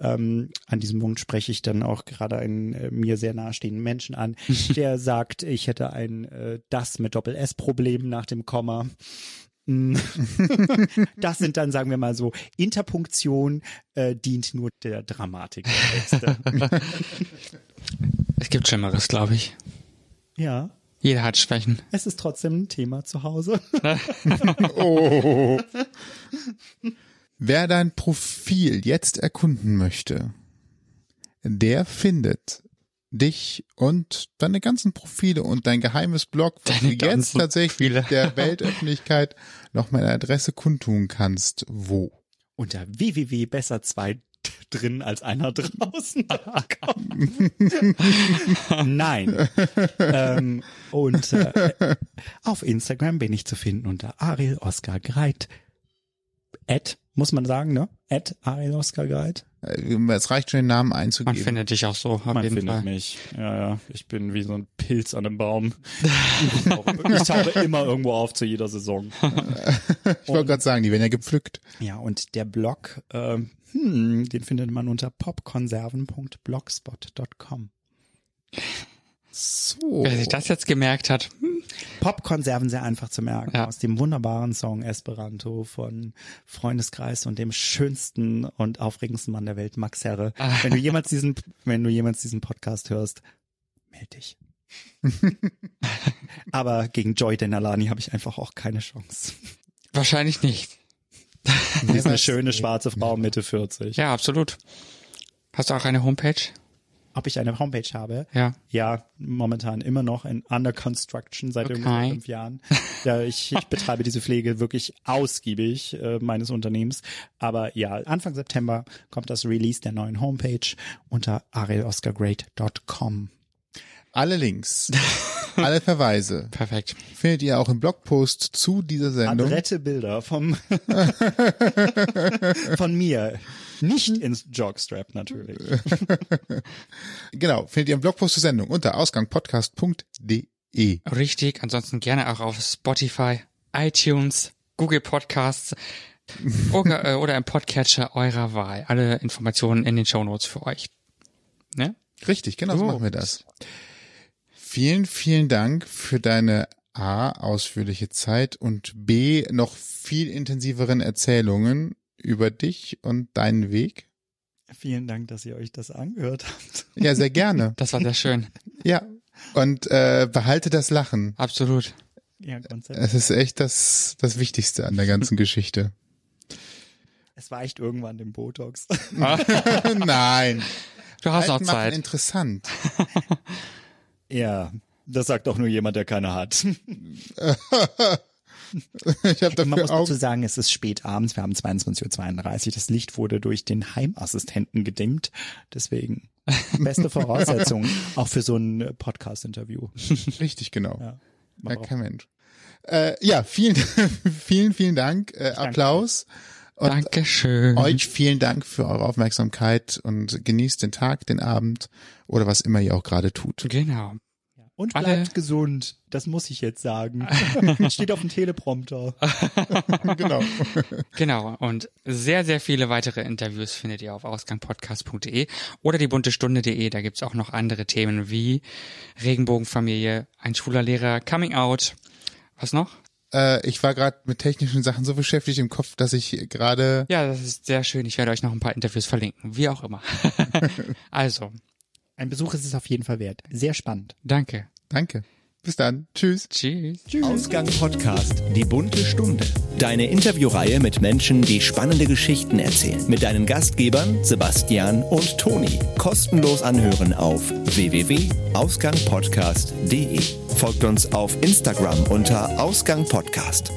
ähm, an diesem Punkt spreche ich dann auch gerade einen äh, mir sehr nahestehenden Menschen an, der sagt, ich hätte ein äh, das mit Doppel S Problem nach dem Komma. Mm. das sind dann, sagen wir mal so, Interpunktion äh, dient nur der Dramatik der es gibt Schlimmeres, glaube ich. Ja. Jeder hat Schwächen. Es ist trotzdem ein Thema zu Hause. oh. Wer dein Profil jetzt erkunden möchte, der findet dich und deine ganzen Profile und dein geheimes Blog, was deine du jetzt tatsächlich Profile. der Weltöffentlichkeit noch meine Adresse kundtun kannst. Wo? Unter www.besser 2 drin als einer draußen. Nein. ähm, und äh, auf Instagram bin ich zu finden unter Ariel Oscar Greit. At, muss man sagen, ne? At Ariel Oscar Greit. Äh, es reicht schon, den Namen einzugeben. Man findet dich auch so, auf Man jeden findet Fall. mich. Ja, ja. Ich bin wie so ein Pilz an einem Baum. ich tauche, ich tauche immer irgendwo auf zu jeder Saison. ich wollte gerade sagen, die werden ja gepflückt. Ja, und der Blog, ähm, hm, den findet man unter popkonserven.blogspot.com. So. Wer sich das jetzt gemerkt hat. Hm. Popkonserven sehr einfach zu merken. Ja. Aus dem wunderbaren Song Esperanto von Freundeskreis und dem schönsten und aufregendsten Mann der Welt, Max Herre. Ah. Wenn du jemals diesen, wenn du jemals diesen Podcast hörst, meld dich. Aber gegen Joy Denalani habe ich einfach auch keine Chance. Wahrscheinlich nicht. Die ist eine schöne schwarze Frau, Mitte 40. Ja, absolut. Hast du auch eine Homepage? Ob ich eine Homepage habe? Ja. Ja, momentan immer noch in Under Construction seit Okay. ungefähr fünf Jahren. Ja, ich, ich betreibe diese Pflege wirklich ausgiebig äh, meines Unternehmens. Aber ja, Anfang September kommt das Release der neuen Homepage unter arieloscargreat.com. Alle Links, alle Verweise Perfekt. findet ihr auch im Blogpost zu dieser Sendung. Adrette Bilder vom von mir. Nicht ins Jogstrap natürlich. Genau, findet ihr im Blogpost zur Sendung unter ausgangpodcast.de. Richtig. Ansonsten gerne auch auf Spotify, iTunes, Google Podcasts oder, äh, oder im Podcatcher eurer Wahl. Alle Informationen in den Shownotes für euch. Ne? Richtig, genau so So. machen wir das. Vielen, vielen Dank für deine A, ausführliche Zeit und B, noch viel intensiveren Erzählungen über dich und deinen Weg. Vielen Dank, dass ihr euch das angehört habt. Ja, sehr gerne. Das war sehr schön. Ja. Und äh, behalte das Lachen. Absolut. Ja, grundsätzlich. Es ist echt das, das Wichtigste an der ganzen Geschichte. Es weicht irgendwann dem Botox. Nein. Du hast noch Alten machen Zeit. interessant. ja, das sagt auch nur jemand, der keine hat. Ich habe Man muss dafür auch dazu sagen, es ist spät abends, wir haben 22.32 Uhr. Das Licht wurde durch den Heimassistenten gedimmt. Deswegen beste Voraussetzung auch für so ein Podcast-Interview. richtig genau. Ja, Ja, kein Mensch. Äh, ja, vielen, vielen, vielen Dank. Äh, Applaus. Und Dankeschön. euch vielen Dank für eure Aufmerksamkeit und genießt den Tag, den Abend oder was immer ihr auch gerade tut. Genau. Und Alle- bleibt gesund. Das muss ich jetzt sagen. Steht auf dem Teleprompter. genau. Genau. Und sehr, sehr viele weitere Interviews findet ihr auf ausgangpodcast.de oder die bunte Stunde.de. Da gibt's auch noch andere Themen wie Regenbogenfamilie, ein schwuler Lehrer, Coming Out. Was noch? Äh, ich war gerade mit technischen Sachen so beschäftigt im Kopf, dass ich gerade. Ja, das ist sehr schön. Ich werde euch noch ein paar Interviews verlinken. Wie auch immer. also, Ein Besuch ist es auf jeden Fall wert. Sehr spannend. danke. Danke. Bis dann. Tschüss. Tschüss. Ausgang Podcast, die bunte Stunde. Deine Interviewreihe mit Menschen, die spannende Geschichten erzählen. Mit deinen Gastgebern Sebastian und Toni. Kostenlos anhören auf www.ausgangpodcast.de. Folgt uns auf Instagram unter Ausgang Podcast.